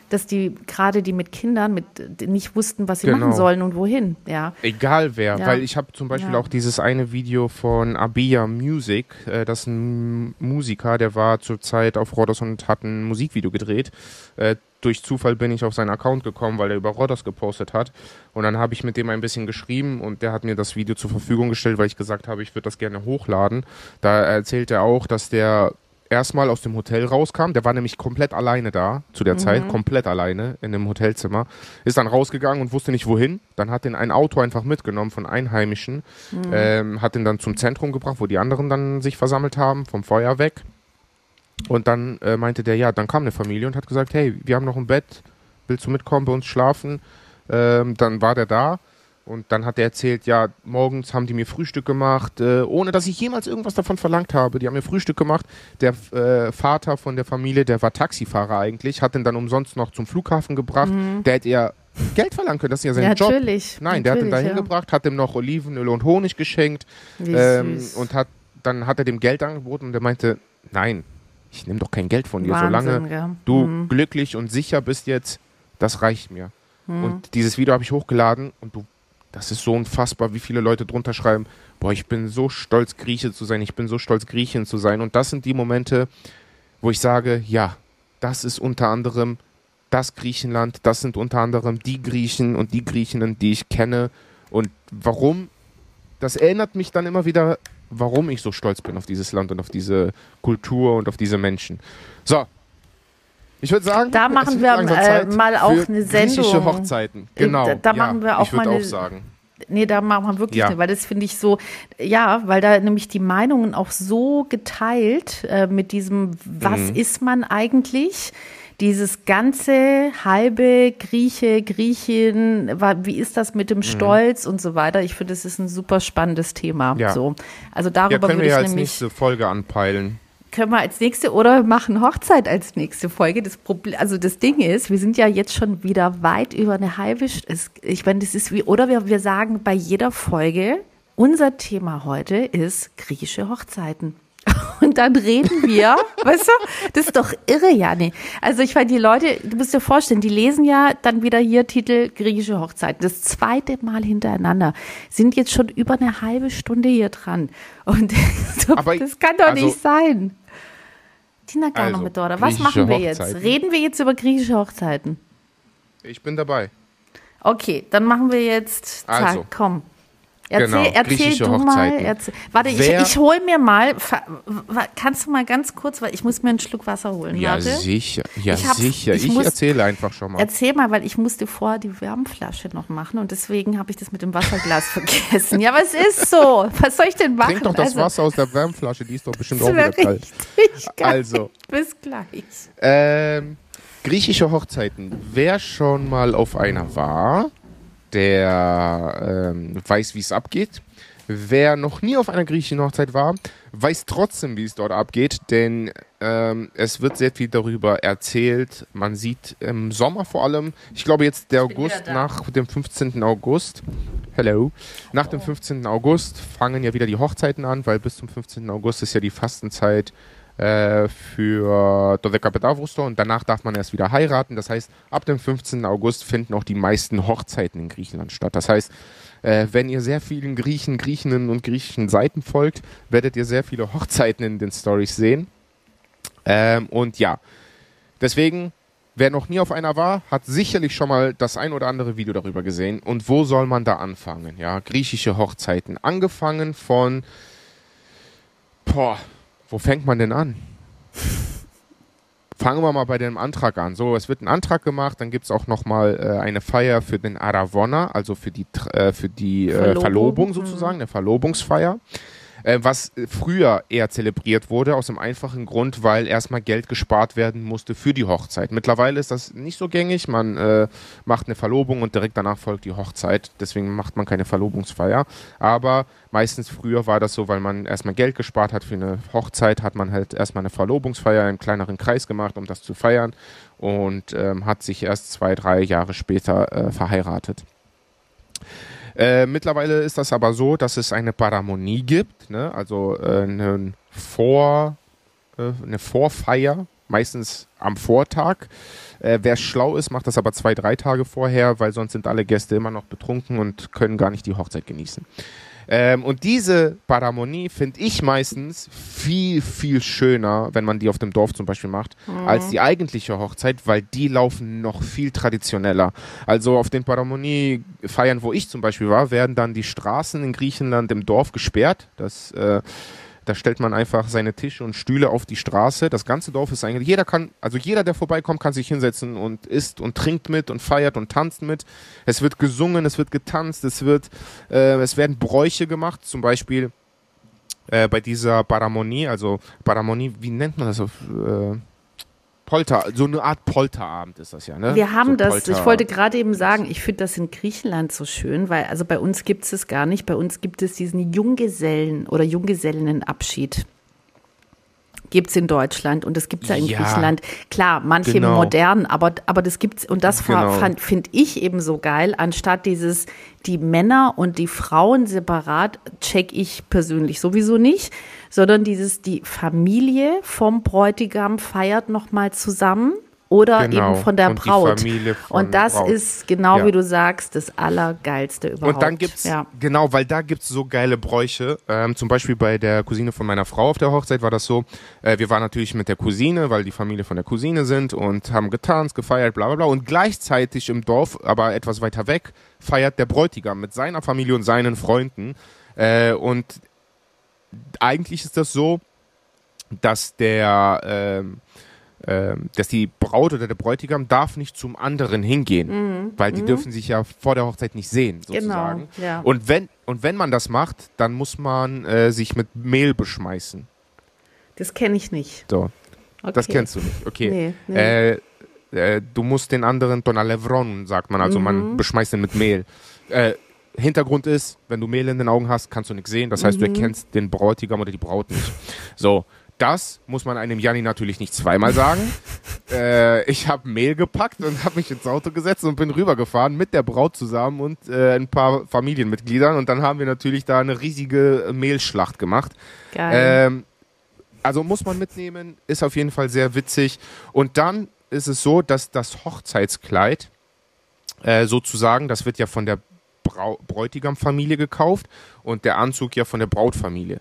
dass die gerade die mit Kindern mit nicht wussten, was sie genau. machen sollen und wohin, ja. Egal wer, ja. weil ich habe zum Beispiel ja. auch dieses eine Video von Abia Music, äh, das ist ein Musiker, der war zurzeit auf Rhodos und hat ein Musikvideo gedreht. Äh, durch Zufall bin ich auf seinen Account gekommen, weil er über Rhodos gepostet hat. Und dann habe ich mit dem ein bisschen geschrieben und der hat mir das Video zur Verfügung gestellt, weil ich gesagt habe, ich würde das gerne hochladen. Da erzählt er auch, dass der erstmal aus dem Hotel rauskam. Der war nämlich komplett alleine da zu der mhm. Zeit, komplett alleine in dem Hotelzimmer. Ist dann rausgegangen und wusste nicht wohin. Dann hat ihn ein Auto einfach mitgenommen von Einheimischen, mhm. ähm, hat ihn dann zum Zentrum gebracht, wo die anderen dann sich versammelt haben, vom Feuer weg. Und dann äh, meinte der, ja, dann kam eine Familie und hat gesagt, hey, wir haben noch ein Bett, willst du mitkommen, bei uns schlafen? Ähm, dann war der da und dann hat er erzählt, ja, morgens haben die mir Frühstück gemacht, äh, ohne dass ich jemals irgendwas davon verlangt habe. Die haben mir Frühstück gemacht. Der äh, Vater von der Familie, der war Taxifahrer eigentlich, hat ihn dann umsonst noch zum Flughafen gebracht. Mhm. Der hätte ja Geld verlangen können, das ist ja sein ja, Job. Natürlich, Nein, der hat ihn da hingebracht, ja. hat ihm noch Olivenöl und Honig geschenkt ähm, und hat dann hat er dem Geld angeboten und der meinte, nein, ich nehme doch kein Geld von dir, Wahnsinn, solange ja. du mhm. glücklich und sicher bist jetzt, das reicht mir. Mhm. Und dieses Video habe ich hochgeladen und du, das ist so unfassbar, wie viele Leute drunter schreiben, boah, ich bin so stolz, Grieche zu sein, ich bin so stolz, Griechin zu sein. Und das sind die Momente, wo ich sage, ja, das ist unter anderem das Griechenland, das sind unter anderem die Griechen und die Griechinnen, die ich kenne. Und warum? Das erinnert mich dann immer wieder warum ich so stolz bin auf dieses Land und auf diese Kultur und auf diese Menschen. So. Ich würde sagen, da machen wir äh, mal auch eine Sendung. Griechische Hochzeiten. Genau. Da, da machen wir auch ich mal eine, auch sagen. Nee, da machen wir wirklich, ja. Eine, weil das finde ich so, ja, weil da nämlich die Meinungen auch so geteilt äh, mit diesem, was mhm. ist man eigentlich? Dieses ganze halbe Grieche, Griechin, wie ist das mit dem mhm. Stolz mhm. und so weiter. Ich finde, das ist ein super spannendes Thema. Ja. So. Also darüber ja, können würde wir ich als nämlich, nächste Folge anpeilen. Können wir als nächste oder machen Hochzeit als nächste Folge. Das Problem, also das Ding ist, wir sind ja jetzt schon wieder weit über eine halbe. Stunde. Ich meine, das ist wie oder wir, wir sagen bei jeder Folge, unser Thema heute ist griechische Hochzeiten. Und dann reden wir, weißt du, das ist doch irre, Janne. Also ich meine, die Leute, du musst dir vorstellen, die lesen ja dann wieder hier Titel griechische Hochzeit. Das zweite Mal hintereinander. Sind jetzt schon über eine halbe Stunde hier dran. Und Aber das kann doch also- nicht sein. Tina Garno Also, mit Dora, was machen wir jetzt? Hochzeiten. Reden wir jetzt über griechische Hochzeiten? Ich bin dabei. Okay, dann machen wir jetzt. Zack, Also. komm. Erzähl, Genau, erzähl du mal. Erzähl. Warte, ich, Wer- ich hol mir mal. Kannst du mal ganz kurz, weil ich muss mir einen Schluck Wasser holen. Ja, Warte. sicher. Ja, Ich sicher. ich Ich, muss- erzähle einfach schon mal. Erzähl mal, weil ich musste vorher die Wärmflasche noch machen und deswegen habe ich das mit dem Wasserglas vergessen. Ja, aber es ist so. Was soll ich denn machen? Trink doch das Also, Wasser aus der Wärmflasche, die ist doch bestimmt auch wieder kalt. Also. Bis gleich. Ähm, griechische Hochzeiten. Wer schon mal auf einer war, der ähm, weiß, wie es abgeht. Wer noch nie auf einer griechischen Hochzeit war, weiß trotzdem, wie es dort abgeht, denn ähm, es wird sehr viel darüber erzählt. Man sieht im Sommer vor allem, ich glaube jetzt der August nach dem 15. August, hello, nach dem 15. August fangen ja wieder die Hochzeiten an, weil bis zum 15. August ist ja die Fastenzeit äh, für Dodeka Pedavrusto und danach darf man erst wieder heiraten. Das heißt, ab dem 15. August finden auch die meisten Hochzeiten in Griechenland statt. Das heißt, äh, wenn ihr sehr vielen Griechen, Griechinnen und griechischen Seiten folgt, werdet ihr sehr viele Hochzeiten in den Stories sehen. Ähm, und ja, deswegen, wer noch nie auf einer war, hat sicherlich schon mal das ein oder andere Video darüber gesehen. Und wo soll man da anfangen? Ja, griechische Hochzeiten. Angefangen von, boah, wo fängt man denn an? Fangen wir mal bei dem Antrag an. So, es wird ein Antrag gemacht, dann gibt es auch nochmal äh, eine Feier für den Aravona, also für die, äh, für die äh, Verlobung. Verlobung sozusagen, eine Verlobungsfeier. Äh, was äh, früher eher zelebriert wurde, aus dem einfachen Grund, weil erstmal Geld gespart werden musste für die Hochzeit. Mittlerweile ist das nicht so gängig. Man äh, macht eine Verlobung und direkt danach folgt die Hochzeit. Deswegen macht man keine Verlobungsfeier. Aber meistens früher war das so, weil man erstmal Geld gespart hat für eine Hochzeit, hat man halt erstmal eine Verlobungsfeier im kleineren Kreis gemacht, um das zu feiern. Und ähm, hat sich erst zwei, drei Jahre später äh, verheiratet. Äh, mittlerweile ist das aber so, dass es eine Paramonie gibt, ne? also äh, einen Vor, äh, eine Vorfeier, meistens am Vortag. Äh, Wer schlau ist, macht das aber zwei, drei Tage vorher, weil sonst sind alle Gäste immer noch betrunken und können gar nicht die Hochzeit genießen. Ähm, und diese Paramonie finde ich meistens viel, viel schöner, wenn man die auf dem Dorf zum Beispiel macht, als die eigentliche Hochzeit, weil die laufen noch viel traditioneller. Also auf den Paramonie-Feiern, wo ich zum Beispiel war, werden dann die Straßen in Griechenland im Dorf gesperrt. Das äh, da stellt man einfach seine Tische und Stühle auf die Straße. Das ganze Dorf ist eigentlich, jeder kann, also jeder, der vorbeikommt, kann sich hinsetzen und isst und trinkt mit und feiert und tanzt mit. Es wird gesungen, es wird getanzt, es wird, äh, es werden Bräuche gemacht, zum Beispiel äh, bei dieser Paramonie, also Paramonie, wie nennt man das auf äh, Polter, so eine Art Polterabend ist das ja, ne? Wir haben so das, Polter- ich wollte gerade eben sagen, ich finde das in Griechenland so schön, weil also bei uns gibt es es gar nicht. Bei uns gibt es diesen Junggesellen oder Junggesellenabschied. Gibt es in Deutschland und das gibt es ja in Ja, Griechenland. Klar, manche genau. modern, aber, aber das gibt's und das Genau. finde ich eben so geil, anstatt dieses, die Männer und die Frauen separat, check ich persönlich sowieso nicht, sondern dieses, die Familie vom Bräutigam feiert nochmal zusammen oder Genau. eben von der Und Braut. Von und das Braut. ist genau Ja. wie du sagst, das Allergeilste überhaupt. Und dann gibt's, ja. genau, weil da gibt's so geile Bräuche. Ähm, zum Beispiel bei der Cousine von meiner Frau auf der Hochzeit war das so, äh, wir waren natürlich mit der Cousine, weil die Familie von der Cousine sind und haben getanzt, gefeiert, bla bla bla. Und gleichzeitig im Dorf, aber etwas weiter weg, feiert der Bräutigam mit seiner Familie und seinen Freunden. Äh, und eigentlich ist das so, dass der ähm, dass die Braut oder der Bräutigam darf nicht zum anderen hingehen, weil die dürfen sich ja vor der Hochzeit nicht sehen, sozusagen. Genau, ja. Und wenn und wenn man das macht, dann muss man äh, sich mit Mehl beschmeißen. Das kenne ich nicht. So, Okay. das kennst du nicht. Okay. Nee, nee. Äh, äh, du musst den anderen Tonalevron, sagt man, also Mhm. man beschmeißt ihn mit Mehl. Äh, Hintergrund ist, wenn du Mehl in den Augen hast, kannst du nichts sehen. Das heißt, du Mhm. erkennst den Bräutigam oder die Braut nicht. So, das muss man einem Janni natürlich nicht zweimal sagen. äh, ich habe Mehl gepackt und habe mich ins Auto gesetzt und bin rübergefahren mit der Braut zusammen und äh, ein paar Familienmitgliedern. Und dann haben wir natürlich da eine riesige Mehlschlacht gemacht. Geil. Ähm, Also muss man mitnehmen, ist auf jeden Fall sehr witzig. Und dann ist es so, dass das Hochzeitskleid äh, sozusagen, das wird ja von der Brau Bräutigamfamilie gekauft und der Anzug ja von der Brautfamilie.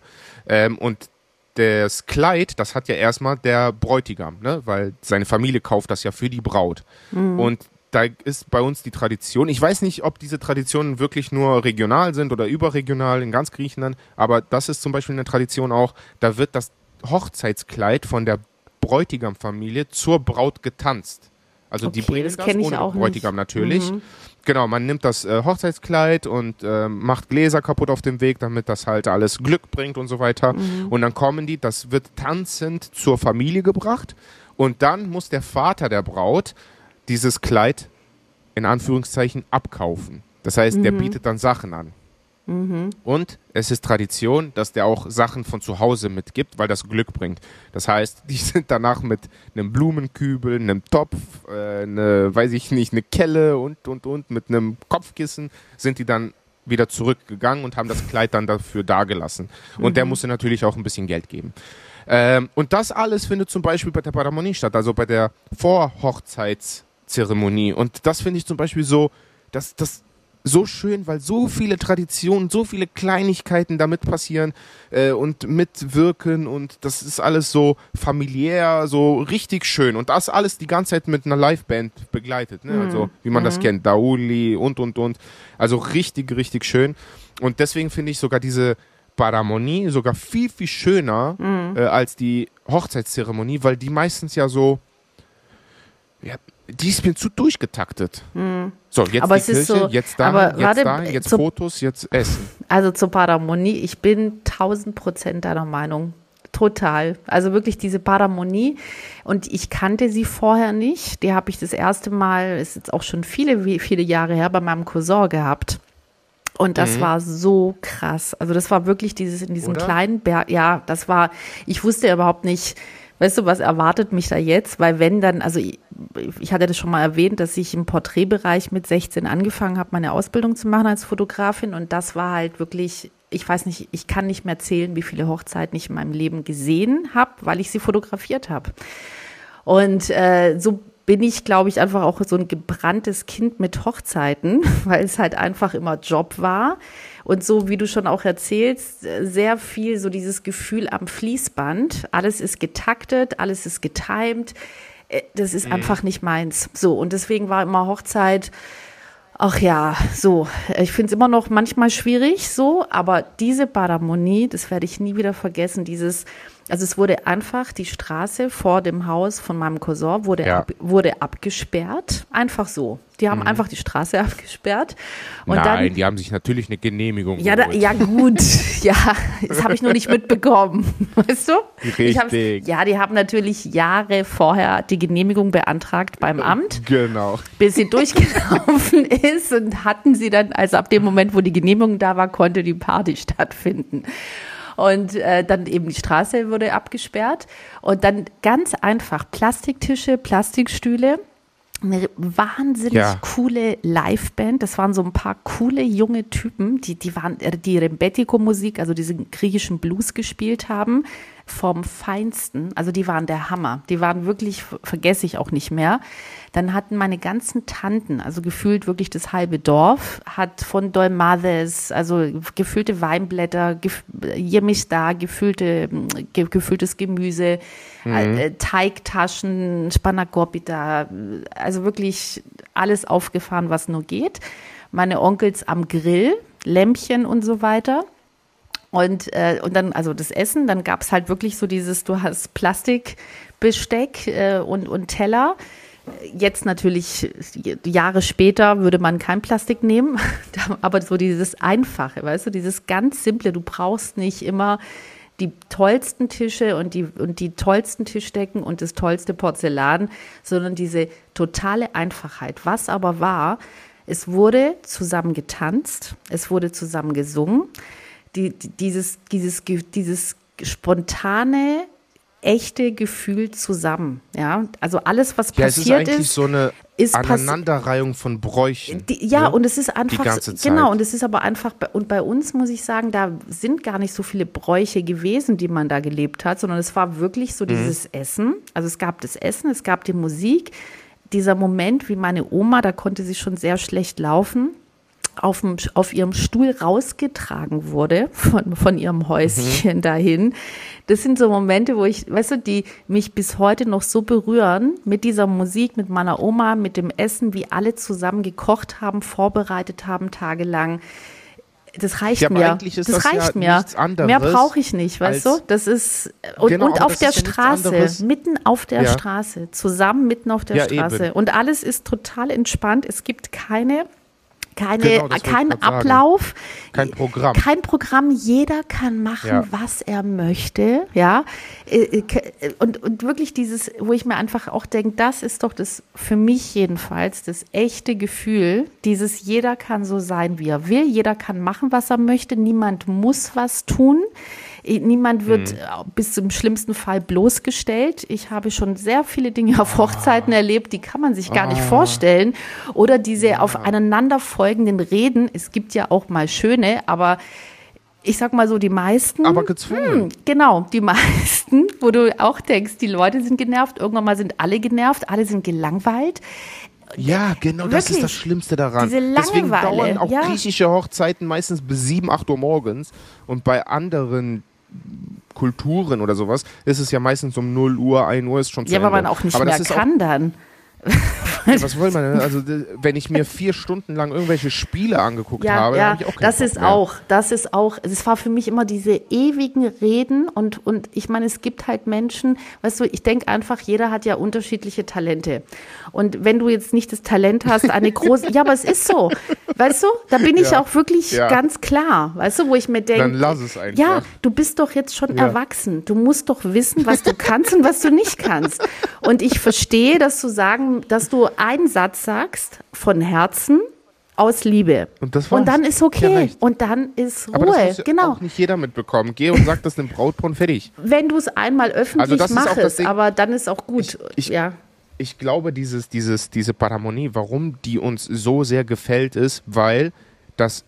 Ähm, und das Kleid, das hat ja erstmal der Bräutigam, ne? weil seine Familie kauft das ja für die Braut. Mhm. Und da ist bei uns die Tradition, ich weiß nicht, ob diese Traditionen wirklich nur regional sind oder überregional in ganz Griechenland, aber das ist zum Beispiel eine Tradition auch, da wird das Hochzeitskleid von der Bräutigamfamilie zur Braut getanzt. Also okay, die bringen das, das ohne Bräutigam nicht. natürlich. Mhm. Genau, man nimmt das äh, Hochzeitskleid und äh, macht Gläser kaputt auf dem Weg, damit das halt alles Glück bringt und so weiter. Mhm. Und dann kommen die, das wird tanzend zur Familie gebracht. Und dann muss der Vater der Braut dieses Kleid in Anführungszeichen abkaufen. Das heißt, mhm. der bietet dann Sachen an. Mhm. Und es ist Tradition, dass der auch Sachen von zu Hause mitgibt, weil das Glück bringt. Das heißt, die sind danach mit einem Blumenkübel, einem Topf, äh, eine, weiß ich nicht, eine Kelle und, und, und, mit einem Kopfkissen sind die dann wieder zurückgegangen und haben das Kleid dann dafür dagelassen. Und mhm. der musste natürlich auch ein bisschen Geld geben. Ähm, und das alles findet zum Beispiel bei der Paramonie statt, also bei der Vorhochzeitszeremonie. Und das finde ich zum Beispiel so, das, das so schön, weil so viele Traditionen, so viele Kleinigkeiten damit passieren äh, und mitwirken und das ist alles so familiär, so richtig schön und das alles die ganze Zeit mit einer Liveband begleitet, ne? also wie man mhm. das kennt, Dauli und und und, also richtig, richtig schön und deswegen finde ich sogar diese Paramonie sogar viel, viel schöner mhm. äh, als die Hochzeitszeremonie, weil die meistens ja so ja, die ist mir zu durchgetaktet. Hm. So, jetzt aber die Kirche, so, jetzt da, jetzt warte, da, jetzt zu, Fotos, jetzt Essen. Also zur Paramonie, ich bin 1000 Prozent deiner Meinung. Total. Also wirklich diese Paramonie. Und ich kannte sie vorher nicht. Die habe ich das erste Mal, ist jetzt auch schon viele, viele Jahre her, bei meinem Cousin gehabt. Und das mhm. war so krass. Also das war wirklich dieses in diesem Oder? kleinen Berg. Ja, das war, ich wusste überhaupt nicht, Weißt du, was erwartet mich da jetzt? Weil wenn dann, also ich, ich hatte das schon mal erwähnt, dass ich im Porträtbereich mit 16 angefangen habe, meine Ausbildung zu machen als Fotografin und das war halt wirklich, ich weiß nicht, ich kann nicht mehr zählen, wie viele Hochzeiten ich in meinem Leben gesehen habe, weil ich sie fotografiert habe. Und äh, so bin ich, glaube ich, einfach auch so ein gebranntes Kind mit Hochzeiten, weil es halt einfach immer Job war. Und so, wie du schon auch erzählst, sehr viel so dieses Gefühl am Fließband. Alles ist getaktet, alles ist getimed. Äh, das ist mhm. einfach nicht meins. So, und deswegen war immer Hochzeit. Ach ja, so. Ich finde es immer noch manchmal schwierig, so, aber diese Paramonie, das werde ich nie wieder vergessen, dieses, also es wurde einfach die Straße vor dem Haus von meinem Cousin wurde, ja. ab, wurde abgesperrt. Einfach so. Die haben mhm. einfach die Straße abgesperrt. Und Nein, dann, die haben sich natürlich eine Genehmigung ja, da, ja gut. ja, das habe ich nur nicht mitbekommen. Weißt du? Richtig. ja, die haben natürlich Jahre vorher die Genehmigung beantragt beim Amt. Genau. Bis sie durchgelaufen ist und hatten sie dann, also ab dem Moment, wo die Genehmigung da war, konnte die Party stattfinden. Und äh, dann eben die Straße wurde abgesperrt. Und dann ganz einfach Plastiktische, Plastikstühle eine wahnsinnig ja. coole Liveband. Das waren so ein paar coole junge Typen, die, die waren, äh, die Rembetiko-Musik, also diesen griechischen Blues gespielt haben vom Feinsten. Also die waren der Hammer. Die waren wirklich, vergesse ich auch nicht mehr. Dann hatten meine ganzen Tanten, also gefühlt wirklich das halbe Dorf, hat von Dolmades, also gefüllte Weinblätter, gef da, gefüllte, ge gefülltes Gemüse, mhm. äh, Teigtaschen, Spanakopita, also wirklich alles aufgefahren, was nur geht. Meine Onkels am Grill, Lämpchen und so weiter. Und, äh, und dann, also das Essen, dann gab es halt wirklich so dieses, du hast Plastikbesteck äh, und, und Teller. Jetzt natürlich, Jahre später würde man kein Plastik nehmen, aber so dieses Einfache, weißt du, dieses ganz Simple, du brauchst nicht immer die tollsten Tische und die, und die tollsten Tischdecken und das tollste Porzellan, sondern diese totale Einfachheit. Was aber war, es wurde zusammen getanzt, es wurde zusammen gesungen die, dieses, dieses, dieses spontane, echte Gefühl zusammen. Ja, also alles, was Ja, es ist passiert eigentlich ist, so eine ist Aneinanderreihung von Bräuchen. die, ja, ne? und es ist einfach, ganze Zeit. genau, und es ist aber einfach, und bei uns muss ich sagen, da sind gar nicht so viele Bräuche gewesen, die man da gelebt hat, sondern es war wirklich so Mhm. dieses Essen. Also es gab das Essen, es gab die Musik. Dieser Moment, wie meine Oma, da konnte sie schon sehr schlecht laufen, auf, dem, auf ihrem Stuhl rausgetragen wurde von, von ihrem Mhm. Häuschen dahin. Das sind so Momente, wo ich, weißt du, die mich bis heute noch so berühren mit dieser Musik, mit meiner Oma, mit dem Essen, wie alle zusammen gekocht haben, vorbereitet haben, tagelang. Das reicht Ja, mir. das das ja reicht mir. nichts anderes Mehr brauche ich nicht, weißt du? Das ist und, Genau, und auf der ja Straße, mitten auf der Ja. Straße, zusammen mitten auf der Ja, Straße. eben. Und alles ist total entspannt. Es gibt keine keine, Genau, kein. Ablauf, Kein Programm. kein Programm. Jeder kann machen, Ja. was er möchte, ja. Äh, äh, äh, Und, und wirklich dieses, wo ich mir einfach auch denke, das ist doch das, für mich jedenfalls, das echte Gefühl, dieses jeder kann so sein, wie er will, jeder kann machen, was er möchte, niemand muss was tun. Äh, Niemand wird Mhm. äh, bis zum schlimmsten Fall bloßgestellt. Ich habe schon sehr viele Dinge auf Ah. Hochzeiten erlebt, die kann man sich gar nicht vorstellen. Oder diese auf aneinander folgenden Reden. Es gibt ja auch mal schöne, aber ich sag mal so, die meisten. Aber gezwungen. Hm, genau, die meisten, wo du auch denkst, die Leute sind genervt. Irgendwann mal sind alle genervt, alle sind gelangweilt. Ja, genau, das Wirklich. ist das Schlimmste daran. Diese Deswegen dauern auch ja. griechische Hochzeiten meistens bis 7, 8 Uhr morgens. Und bei anderen Kulturen oder sowas ist es ja meistens um 0 Uhr, 1 Uhr ist schon zu Ja, Ende. man auch nicht Aber mehr kann dann. Ja, was will man denn? Also, wenn ich mir vier Stunden lang irgendwelche Spiele angeguckt Ja, habe, ja, habe ich auch das Bock ist mehr. auch, das ist auch, es war für mich immer diese ewigen Reden und, und ich meine, es gibt halt Menschen, weißt du, ich denke einfach, jeder hat ja unterschiedliche Talente. Und wenn du jetzt nicht das Talent hast, eine große, ja, aber es ist so, weißt du, da bin ich Ja. auch wirklich ganz klar, weißt du, wo ich mir denke, Dann lass es einfach. ja, du bist doch jetzt schon erwachsen. Du musst doch wissen, was du kannst und was du nicht kannst. Und ich verstehe, dass du sagen, dass du einen Satz sagst von Herzen aus Liebe. Und das war's. Und dann ist Ja, okay. reicht. und dann ist Aber das Ruhe. muss ja Genau. auch nicht jeder mitbekommen. Geh und sag das dem Brautpaar fertig. Wenn du es einmal öffentlich Also machst, aber dann ist auch gut. Ich- ja. ich glaube, dieses, dieses, diese Paramonie, warum die uns so sehr gefällt, ist, weil das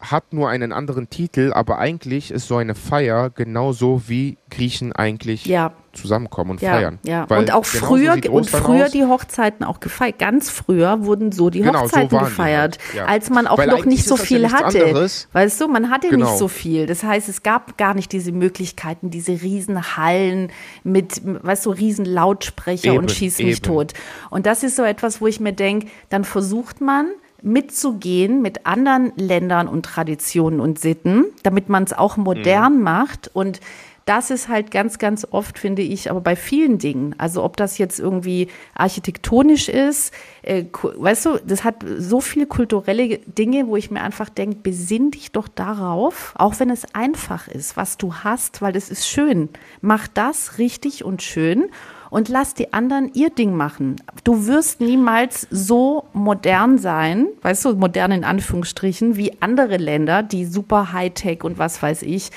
hat nur einen anderen Titel, aber eigentlich ist so eine Feier genauso wie Griechen eigentlich Ja. Zusammenkommen und Ja, feiern. ja. Weil und auch früher und früher aus. die Hochzeiten auch gefeiert. Ganz früher wurden so die Genau, so Hochzeiten waren die gefeiert, halt, ja. als man auch Weil noch nicht so ja viel nichts hatte. anderes. Weißt du, man hatte Genau. nicht so viel. Das heißt, es gab gar nicht diese Möglichkeiten, diese Riesenhallen mit, weißt du, Riesenlautsprecher Eben, und schieß mich eben. tot. Und das ist so etwas, wo ich mir denke, dann versucht man mitzugehen mit anderen Ländern und Traditionen und Sitten, damit man es auch modern Mhm. macht und das ist halt ganz, ganz oft, finde ich, aber bei vielen Dingen. Also ob das jetzt irgendwie architektonisch ist, äh, weißt du, das hat so viele kulturelle Dinge, wo ich mir einfach denke, besinn dich doch darauf, auch wenn es einfach ist, was du hast, weil das ist schön. Mach das richtig und schön und lass die anderen ihr Ding machen. Du wirst niemals so modern sein, weißt du, modern in Anführungsstrichen, wie andere Länder, die super Hightech und was weiß ich.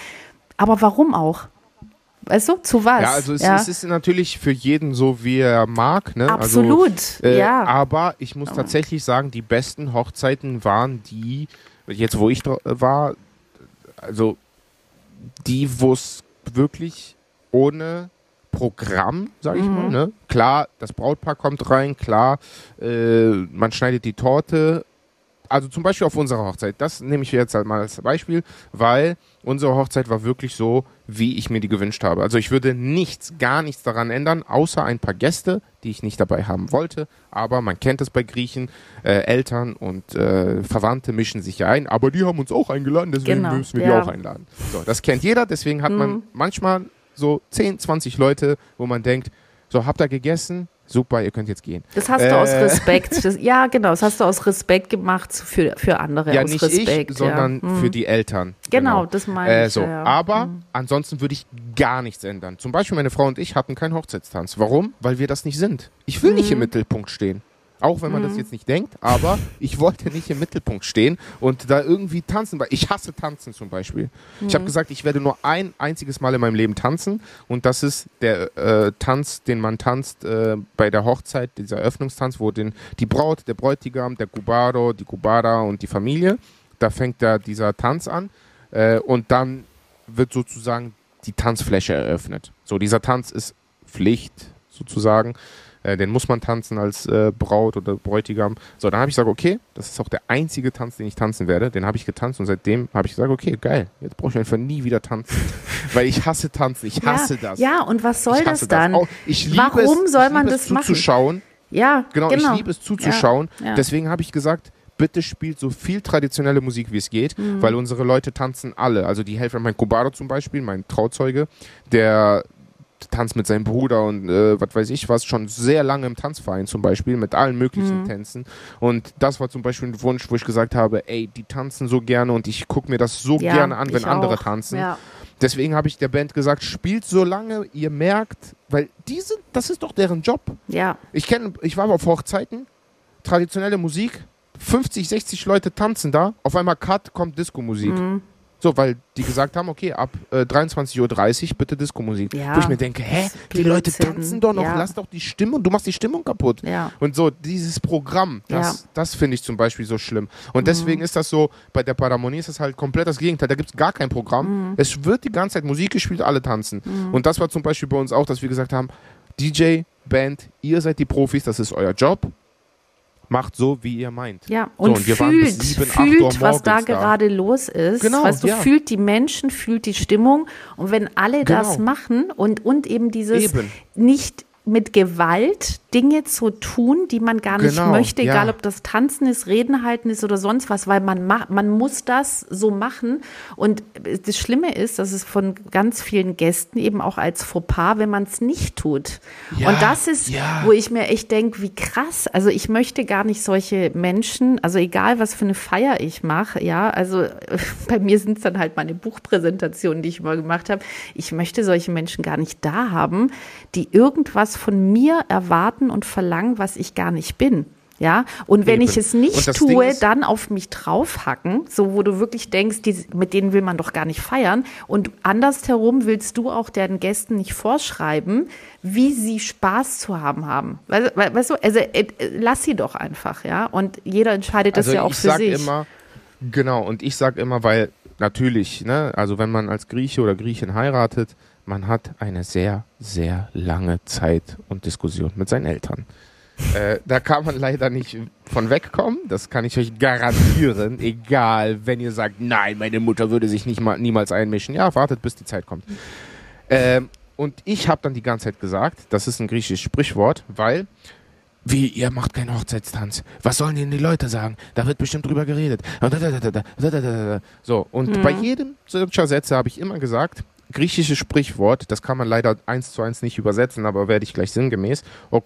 Aber warum auch? Weißt du, zu was? Ja, also es, ja. es ist natürlich für jeden so, wie er mag. Ne? Absolut, Also, äh, ja. Aber ich muss tatsächlich sagen, die besten Hochzeiten waren die, jetzt wo ich dra- war, also die, wo es wirklich ohne Programm, sage ich Mhm. mal. Ne? Klar, das Brautpaar kommt rein, klar, äh, man schneidet die Torte. Also zum Beispiel auf unserer Hochzeit, das nehme ich jetzt halt mal als Beispiel, weil unsere Hochzeit war wirklich so, wie ich mir die gewünscht habe. Also ich würde nichts, gar nichts daran ändern, außer ein paar Gäste, die ich nicht dabei haben wollte. Aber man kennt es bei Griechen, äh, Eltern und äh, Verwandte mischen sich ja ein, aber die haben uns auch eingeladen, deswegen Genau, müssen wir ja. die auch einladen. So, das kennt jeder, deswegen hat man manchmal so 10, 20 Leute, wo man denkt, so habt ihr gegessen? Super, ihr könnt jetzt gehen. Das hast du aus Äh. Respekt. Das, ja, genau, das hast du aus Respekt gemacht für, für andere. Ja, aus nicht Respekt, ich, sondern. Hm. für die Eltern. Genau, das meine äh, ich, So. ja. Aber ansonsten würde ich gar nichts ändern. Zum Beispiel meine Frau und ich hatten keinen Hochzeitstanz. Warum? Weil wir das nicht sind. Ich will Mhm. nicht im Mittelpunkt stehen. Auch wenn man Mhm. das jetzt nicht denkt, aber ich wollte nicht im Mittelpunkt stehen und da irgendwie tanzen, ich hasse tanzen zum Beispiel. Ich Mhm. habe gesagt, ich werde nur ein einziges Mal in meinem Leben tanzen und das ist der äh, Tanz, den man tanzt äh, bei der Hochzeit, dieser Eröffnungstanz, wo den, die Braut, der Bräutigam, der Cubaro, die Cubara und die Familie, da fängt da dieser Tanz an äh, und dann wird sozusagen die Tanzfläche eröffnet. So, dieser Tanz ist Pflicht sozusagen. Äh, den muss man tanzen als äh, Braut oder Bräutigam. So, dann habe ich gesagt, okay, das ist auch der einzige Tanz, den ich tanzen werde. Den habe ich getanzt und seitdem habe ich gesagt, okay, geil, jetzt brauche ich einfach nie wieder tanzen. Weil ich hasse tanzen, ich hasse ja, das. Ja, und was soll das dann? Auch, ich liebe Warum es, soll ich man das machen? zuzuschauen. Ja, Genau, genau. ich liebe es zuzuschauen. Ja, ja. Deswegen habe ich gesagt, bitte spielt so viel traditionelle Musik, wie es geht, Mhm. weil unsere Leute tanzen alle. Also die Hälfte, mein Cubaro zum Beispiel, mein Trauzeuge, der tanzt mit seinem Bruder und äh, was weiß ich was, schon sehr lange im Tanzverein zum Beispiel, mit allen möglichen Mhm. Tänzen. Und das war zum Beispiel ein Wunsch, wo ich gesagt habe, ey, die tanzen so gerne und ich gucke mir das so Ja, gerne an, wenn andere auch. tanzen. Ja. Deswegen habe ich der Band gesagt, spielt so lange ihr merkt, weil diese, das ist doch deren Job. ja, Ich kenne, ich war mal auf Hochzeiten, traditionelle Musik, 50, 60 Leute tanzen da, auf einmal Cut, kommt Disco-Musik. Mhm. So, weil die gesagt haben, okay, ab äh, 23.30 Uhr bitte Disco-Musik. Ja. Wo ich mir denke, hä, die Leute tanzen doch noch, Ja. lass doch die Stimmung, du machst die Stimmung kaputt. ja. Und so, dieses Programm, das. Mhm. das finde ich zum Beispiel so schlimm. Und deswegen ist das so, bei der Paramonie ist das halt komplett das Gegenteil. Da gibt es gar kein Programm. Mhm. Es wird die ganze Zeit Musik gespielt, alle tanzen. Und das war zum Beispiel bei uns auch, dass wir gesagt haben, DJ, Band, ihr seid die Profis, das ist euer Job. Macht so, wie ihr meint. Ja, So, und, und wir waren bis fühlt, 7, 8 fühlt was da da. gerade los ist. Genau, weißt du, ja. fühlt die Menschen, fühlt die Stimmung. Und wenn alle das Genau. machen und, und eben dieses Eben. nicht mit Gewalt Dinge zu tun, die man gar nicht Genau, möchte, ja. egal ob das Tanzen ist, Reden halten ist oder sonst was, weil man macht, man muss das so machen. Und das Schlimme ist, dass es von ganz vielen Gästen eben auch als Fauxpas, wenn man es nicht tut. Ja, und das ist, ja. wo ich mir echt denke, wie krass. Also ich möchte gar nicht solche Menschen, also egal was für eine Feier ich mache, ja, also bei mir sind es dann halt meine Buchpräsentationen, die ich immer gemacht habe. Ich möchte solche Menschen gar nicht da haben, die irgendwas von mir erwarten und verlangen, was ich gar nicht bin. Ja, und wenn Eben. ich es nicht tue, ist- dann auf mich draufhacken, so wo du wirklich denkst, die, mit denen will man doch gar nicht feiern. Und andersherum willst du auch deinen Gästen nicht vorschreiben, wie sie Spaß zu haben haben. Weißt, we- weißt du, also äh, äh, lass sie doch einfach, ja. Und jeder entscheidet das also ja auch ich für sag sich. immer, genau, und ich sag immer, weil natürlich, ne, also wenn man als Grieche oder Griechin heiratet, man hat eine sehr, sehr lange Zeit und Diskussion mit seinen Eltern. äh, da kann man leider nicht von wegkommen, das kann ich euch garantieren, egal, wenn ihr sagt, nein, meine Mutter würde sich nicht mal, niemals einmischen. Ja, wartet, bis die Zeit kommt. Ähm, und ich habe dann die ganze Zeit gesagt, das ist ein griechisches Sprichwort, weil wie, ihr macht keinen Hochzeitstanz. Was sollen denn die Leute sagen? Da wird bestimmt drüber geredet. So, und bei jedem solcher Sätze habe ich immer gesagt, griechische Sprichwort, das kann man leider eins zu eins nicht übersetzen, aber werde ich gleich sinngemäß. Äh,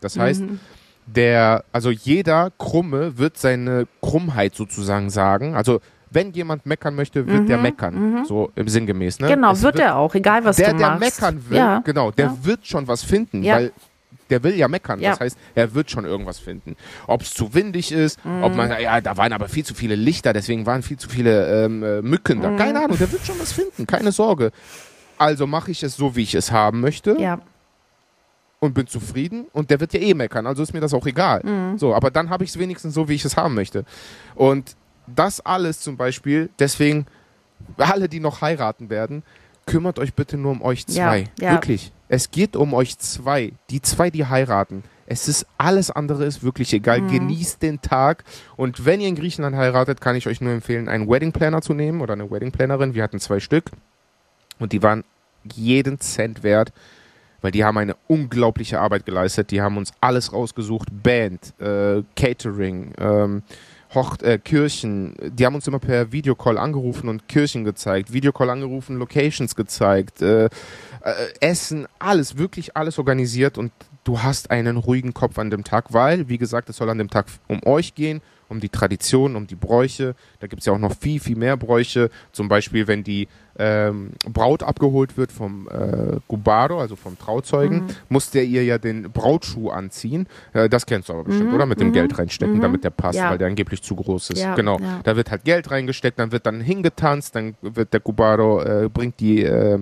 das mhm. heißt, der, also jeder Krumme wird seine Krummheit sozusagen sagen. Also wenn jemand meckern möchte, wird mhm, der meckern. Mhm. So im Sinngemäß. Ne? Genau, wird, wird, er auch, egal was der, du machst. Der, der meckern will, ja. genau, der ja. wird schon was finden, ja. weil der will ja meckern. Ja. Das heißt, er wird schon irgendwas finden. Ob es zu windig ist, ob Mhm. man, ja, da waren aber viel zu viele Lichter, deswegen waren viel zu viele ähm, äh, Mücken Mhm. da. Keine Ahnung, der wird schon was finden, keine Sorge. Also mache ich es so, wie ich es haben möchte ja. und bin zufrieden und der wird ja eh meckern, also ist mir das auch egal. Mhm. So, aber dann habe ich es wenigstens so, wie ich es haben möchte. Und das alles zum Beispiel, deswegen, alle, die noch heiraten werden, kümmert euch bitte nur um euch Ja, zwei. ja. Wirklich. Es geht um euch zwei. Die zwei, die heiraten. Es ist alles andere ist wirklich egal. Mhm. Genießt den Tag. Und wenn ihr in Griechenland heiratet, kann ich euch nur empfehlen, einen Wedding Planner zu nehmen oder eine Wedding Plannerin. Wir hatten zwei Stück. Und die waren jeden Cent wert weil die haben eine unglaubliche Arbeit geleistet. Die haben uns alles rausgesucht, Band, äh, Catering, ähm, Hoch äh, Kirchen. Die haben uns immer per Videocall angerufen und Kirchen gezeigt, Videocall angerufen, Locations gezeigt, äh, äh, Essen, alles, wirklich alles organisiert und du hast einen ruhigen Kopf an dem Tag, weil, wie gesagt, es soll an dem Tag um euch gehen um die Tradition, um die Bräuche. Da gibt es ja auch noch viel, viel mehr Bräuche. Zum Beispiel, wenn die ähm, Braut abgeholt wird vom äh, Gubaro, also vom Trauzeugen, mhm. muss der ihr ja den Brautschuh anziehen. Äh, das kennst du aber bestimmt, mhm. oder? Mit dem mhm. Geld reinstecken, mhm. damit der passt, ja. weil der angeblich zu groß ist. Ja, genau. Ja. Da wird halt Geld reingesteckt, dann wird dann hingetanzt, dann wird der Gubaro, äh, bringt, die, äh,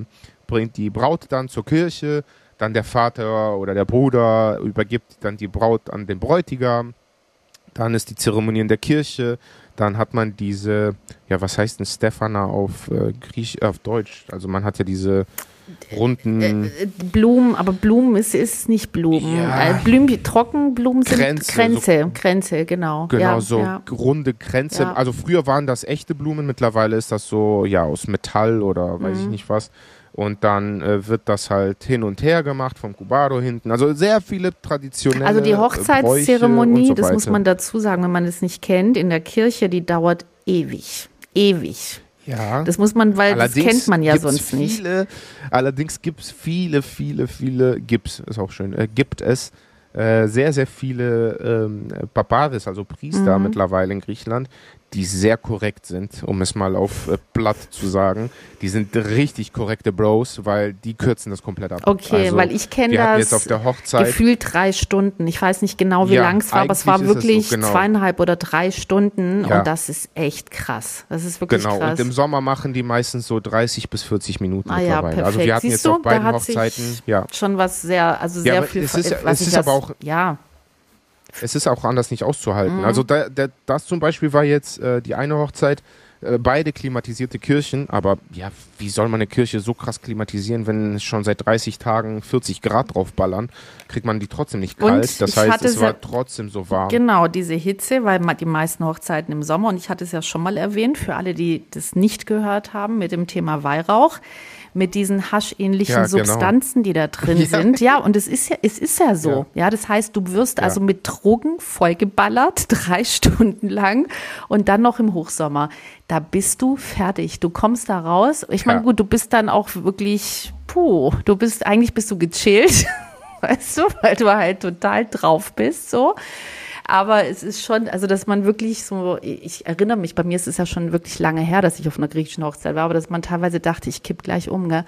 bringt die Braut dann zur Kirche, dann der Vater oder der Bruder übergibt dann die Braut an den Bräutigam. Dann ist die Zeremonie in der Kirche. Dann hat man diese, ja, was heißt denn Stefana auf äh, Griech, auf Deutsch? Also man hat ja diese runden äh, äh, Blumen, aber Blumen ist, ist nicht Blumen. Ja. Äh, Blumen, Trockenblumen sind Grenze, Grenze, so, Grenze, genau. Genau, ja, so ja. runde Grenze. Also früher waren das echte Blumen, mittlerweile ist das so, ja, aus Metall oder weiß mhm. ich nicht was. Und dann äh, wird das halt hin und her gemacht vom Cubado hinten. Also sehr viele traditionelle Also die Hochzeitszeremonie, so das muss man dazu sagen, wenn man es nicht kennt, in der Kirche, die dauert ewig. Ewig. Ja. Das muss man, weil allerdings das kennt man ja sonst viele, nicht. Allerdings gibt es viele, viele, viele, gibt's, ist auch schön, äh, gibt es äh, sehr, sehr viele ähm, Barbaris, also Priester mhm. mittlerweile in Griechenland, die sehr korrekt sind, um es mal auf äh, Blatt zu sagen. Die sind richtig korrekte Bros, weil die kürzen das komplett ab. Okay, also, weil ich kenne das jetzt auf der Hochzeit gefühlt drei Stunden. Ich weiß nicht genau, wie ja, lang es war, aber es war wirklich so, genau. zweieinhalb oder drei Stunden ja. und das ist echt krass. Das ist wirklich genau. krass. Und im Sommer machen die meistens so 30 bis 40 Minuten ah, ja, perfekt. Also wir hatten Siehst jetzt auf beiden Hochzeiten ja. schon was sehr, also sehr viel. Es ist, es ist aber auch ja es ist auch anders nicht auszuhalten. Mhm. Also da, da, das zum Beispiel war jetzt äh, die eine Hochzeit, äh, beide klimatisierte Kirchen, aber ja, wie soll man eine Kirche so krass klimatisieren, wenn schon seit 30 Tagen 40 Grad draufballern, kriegt man die trotzdem nicht kalt. Und das heißt, es war trotzdem so warm. Genau, diese Hitze, weil die meisten Hochzeiten im Sommer, und ich hatte es ja schon mal erwähnt, für alle, die das nicht gehört haben, mit dem Thema Weihrauch mit diesen haschähnlichen ja, genau. Substanzen, die da drin ja. sind. Ja, und es ist ja, es ist ja so. Ja, ja das heißt, du wirst also mit Drogen vollgeballert, drei Stunden lang und dann noch im Hochsommer. Da bist du fertig. Du kommst da raus. Ich meine, gut, du bist dann auch wirklich, puh, du bist, eigentlich bist du gechillt. Weißt du, weil du halt total drauf bist, so. Aber es ist schon, also dass man wirklich so, ich erinnere mich, bei mir ist es ja schon wirklich lange her, dass ich auf einer griechischen Hochzeit war, aber dass man teilweise dachte, ich kipp gleich um, gell?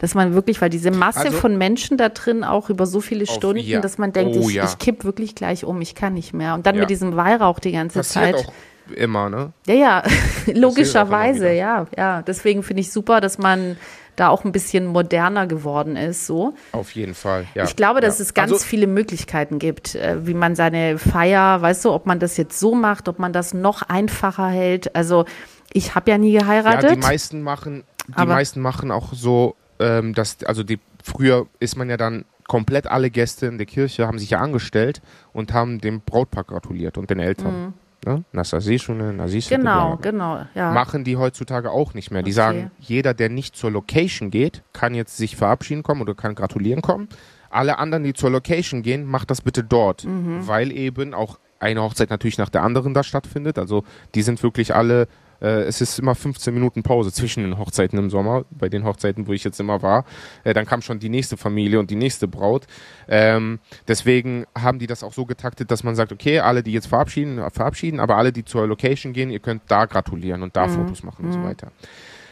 Dass man wirklich, weil diese Masse also, von Menschen da drin auch über so viele Stunden, ja. dass man denkt, oh, ich, ja. ich kipp wirklich gleich um, ich kann nicht mehr. Und dann ja. mit diesem Weihrauch die ganze Passiert Zeit. Auch immer, ne? Ja, ja, logischerweise, ja, ja. Deswegen finde ich super, dass man da auch ein bisschen moderner geworden ist. So. Auf jeden Fall. Ja. Ich glaube, dass ja. es ganz also, viele Möglichkeiten gibt, äh, wie man seine Feier, weißt du, ob man das jetzt so macht, ob man das noch einfacher hält. Also ich habe ja nie geheiratet. Ja, die meisten machen, die meisten machen auch so, ähm, dass, also die früher ist man ja dann komplett alle Gäste in der Kirche haben sich ja angestellt und haben dem Brautpaar gratuliert und den Eltern. Mhm ne? Nasasishune, Nasishune. Genau, genau, ja. Machen die heutzutage auch nicht mehr. Die okay. sagen, jeder, der nicht zur Location geht, kann jetzt sich verabschieden kommen oder kann gratulieren kommen. Alle anderen, die zur Location gehen, macht das bitte dort, mhm. weil eben auch eine Hochzeit natürlich nach der anderen da stattfindet. Also die sind wirklich alle es ist immer 15 Minuten Pause zwischen den Hochzeiten im Sommer, bei den Hochzeiten, wo ich jetzt immer war. Äh, dann kam schon die nächste Familie und die nächste Braut. Ähm, deswegen haben die das auch so getaktet, dass man sagt, okay, alle, die jetzt verabschieden, verabschieden, aber alle, die zur Location gehen, ihr könnt da gratulieren und da mhm. Fotos machen und so mhm. weiter.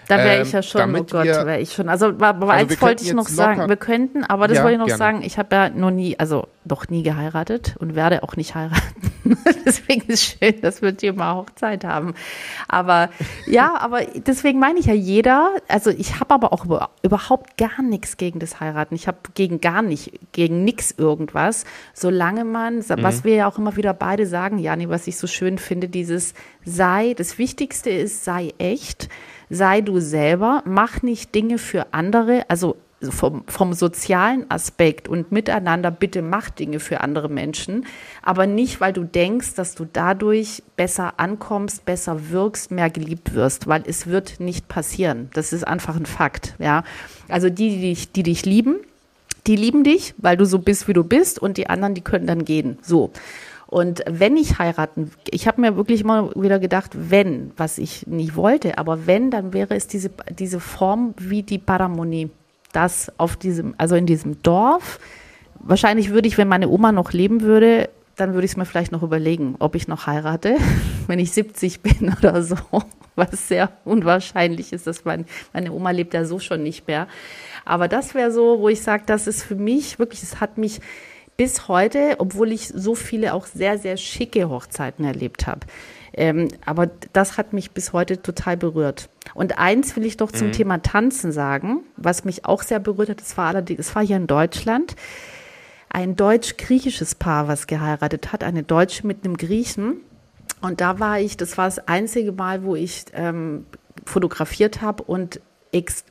Da wäre ähm, ich ja schon, oh Gott, wäre ich schon. Also, aber also eins wollte ich noch sagen, wir könnten, aber das ja, wollte ich noch gerne. sagen, ich habe ja noch nie, also noch nie geheiratet und werde auch nicht heiraten. deswegen ist es schön, dass wir hier mal Hochzeit haben. Aber ja, aber deswegen meine ich ja jeder, also ich habe aber auch überhaupt gar nichts gegen das Heiraten. Ich habe gegen gar nicht, gegen nichts irgendwas, solange man, mhm. was wir ja auch immer wieder beide sagen, Jani, was ich so schön finde, dieses sei, das Wichtigste ist, sei echt sei du selber, mach nicht Dinge für andere, also vom, vom sozialen Aspekt und miteinander, bitte mach Dinge für andere Menschen, aber nicht, weil du denkst, dass du dadurch besser ankommst, besser wirkst, mehr geliebt wirst, weil es wird nicht passieren. Das ist einfach ein Fakt, ja. Also die, die dich, die dich lieben, die lieben dich, weil du so bist, wie du bist und die anderen, die können dann gehen. So. Und wenn ich heiraten, ich habe mir wirklich immer wieder gedacht, wenn, was ich nicht wollte, aber wenn, dann wäre es diese, diese Form wie die Paramonie. Das auf diesem, also in diesem Dorf. Wahrscheinlich würde ich, wenn meine Oma noch leben würde, dann würde ich es mir vielleicht noch überlegen, ob ich noch heirate, wenn ich 70 bin oder so, was sehr unwahrscheinlich ist, dass mein, meine Oma lebt ja so schon nicht mehr. Aber das wäre so, wo ich sage, das ist für mich wirklich, es hat mich bis heute, obwohl ich so viele auch sehr, sehr schicke Hochzeiten erlebt habe. Ähm, aber das hat mich bis heute total berührt. Und eins will ich doch zum mhm. Thema Tanzen sagen, was mich auch sehr berührt hat, das war allerdings, es war hier in Deutschland ein deutsch-griechisches Paar, was geheiratet hat, eine Deutsche mit einem Griechen. Und da war ich, das war das einzige Mal, wo ich ähm, fotografiert habe und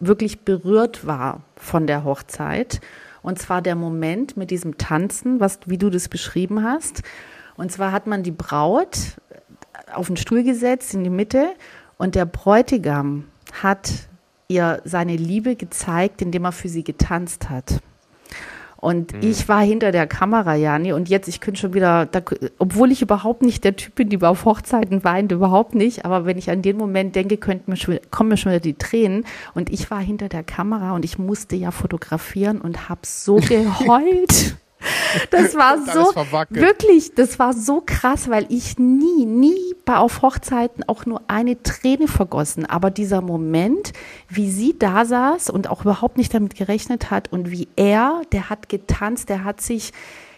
wirklich berührt war von der Hochzeit. Und zwar der Moment mit diesem Tanzen, was, wie du das beschrieben hast. Und zwar hat man die Braut auf den Stuhl gesetzt in die Mitte und der Bräutigam hat ihr seine Liebe gezeigt, indem er für sie getanzt hat. Und mhm. ich war hinter der Kamera, Jani, und jetzt, ich könnte schon wieder, da, obwohl ich überhaupt nicht der Typ bin, die auf Hochzeiten weint, überhaupt nicht, aber wenn ich an den Moment denke, könnten mir schon, kommen mir schon wieder die Tränen. Und ich war hinter der Kamera und ich musste ja fotografieren und habe so geheult. Das war so, wirklich, das war so krass, weil ich nie, nie bei auf Hochzeiten auch nur eine Träne vergossen. Aber dieser Moment, wie sie da saß und auch überhaupt nicht damit gerechnet hat und wie er, der hat getanzt, der hat sich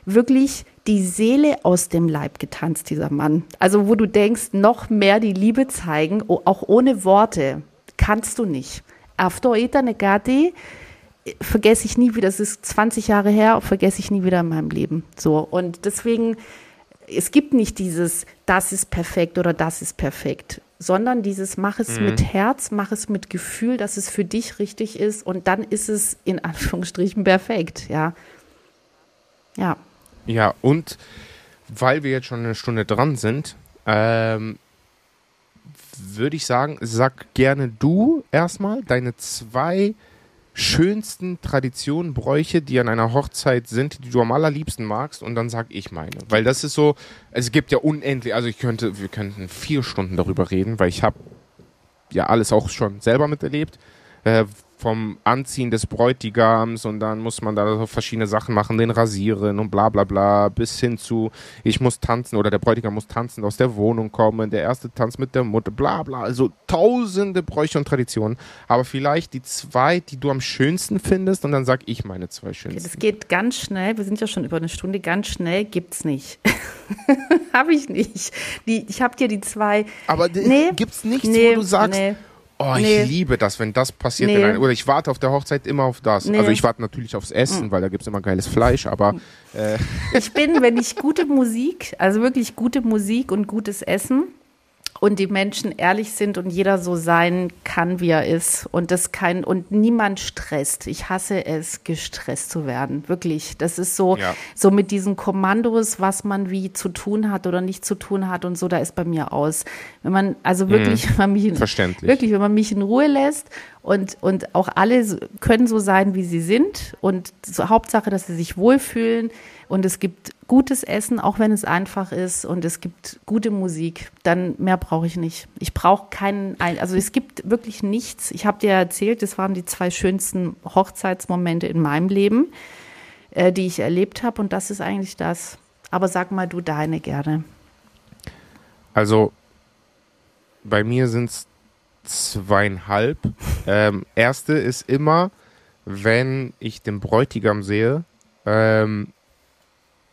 wirklich die Seele aus dem Leib getanzt, dieser Mann. Also wo du denkst, noch mehr die Liebe zeigen, oh, auch ohne Worte, kannst du nicht. Auf Aftoita Negati vergesse ich nie wieder, das ist 20 Jahre her, vergesse ich nie wieder in meinem Leben. So, und deswegen, es gibt nicht dieses, das ist perfekt oder das ist perfekt sondern dieses, mach es mhm. mit Herz, mach es mit Gefühl, dass es für dich richtig ist und dann ist es in Anführungsstrichen perfekt, ja. Ja. Ja, und weil wir jetzt schon eine Stunde dran sind, ähm, würde ich sagen, sag gerne du erstmal deine zwei schönsten Traditionen, Bräuche, die an einer Hochzeit sind, die du am allerliebsten magst und dann sag ich meine. Weil das ist so, es gibt ja unendlich, also ich könnte, wir könnten vier Stunden darüber reden, weil ich habe ja alles auch schon selber miterlebt. Äh, vom Anziehen des Bräutigams und dann muss man da so verschiedene Sachen machen, den rasieren und bla bla bla, bis hin zu, ich muss tanzen oder der Bräutigam muss tanzen, aus der Wohnung kommen, der erste Tanz mit der Mutter, bla bla, also tausende Bräuche und Traditionen, aber vielleicht die zwei, die du am schönsten findest und dann sag ich meine zwei schönsten. Okay, das geht ganz schnell, wir sind ja schon über eine Stunde, ganz schnell gibt's nicht. habe ich nicht. Die, ich habe dir die zwei. Aber nee, gibt's nichts, nee, wo du sagst, nee Oh, nee. ich liebe das, wenn das passiert. Nee. Ein, oder ich warte auf der Hochzeit immer auf das. Nee. Also ich warte natürlich aufs Essen, mhm. weil da gibt es immer geiles Fleisch, aber. Äh. Ich bin, wenn ich gute Musik, also wirklich gute Musik und gutes Essen, und die Menschen ehrlich sind und jeder so sein kann, wie er ist und das kein und niemand stresst. Ich hasse es, gestresst zu werden. Wirklich. Das ist so, ja. so mit diesen Kommandos, was man wie zu tun hat oder nicht zu tun hat und so, da ist bei mir aus. Wenn man, also wirklich, mhm. wenn man mich, Verständlich. wirklich, wenn man mich in Ruhe lässt und, und auch alle können so sein, wie sie sind und so, Hauptsache, dass sie sich wohlfühlen und es gibt gutes Essen, auch wenn es einfach ist und es gibt gute Musik, dann mehr brauche ich nicht. Ich brauche keinen, also es gibt wirklich nichts. Ich habe dir erzählt, das waren die zwei schönsten Hochzeitsmomente in meinem Leben, äh, die ich erlebt habe und das ist eigentlich das. Aber sag mal du deine gerne. Also bei mir sind es zweieinhalb. ähm, erste ist immer, wenn ich den Bräutigam sehe, ähm,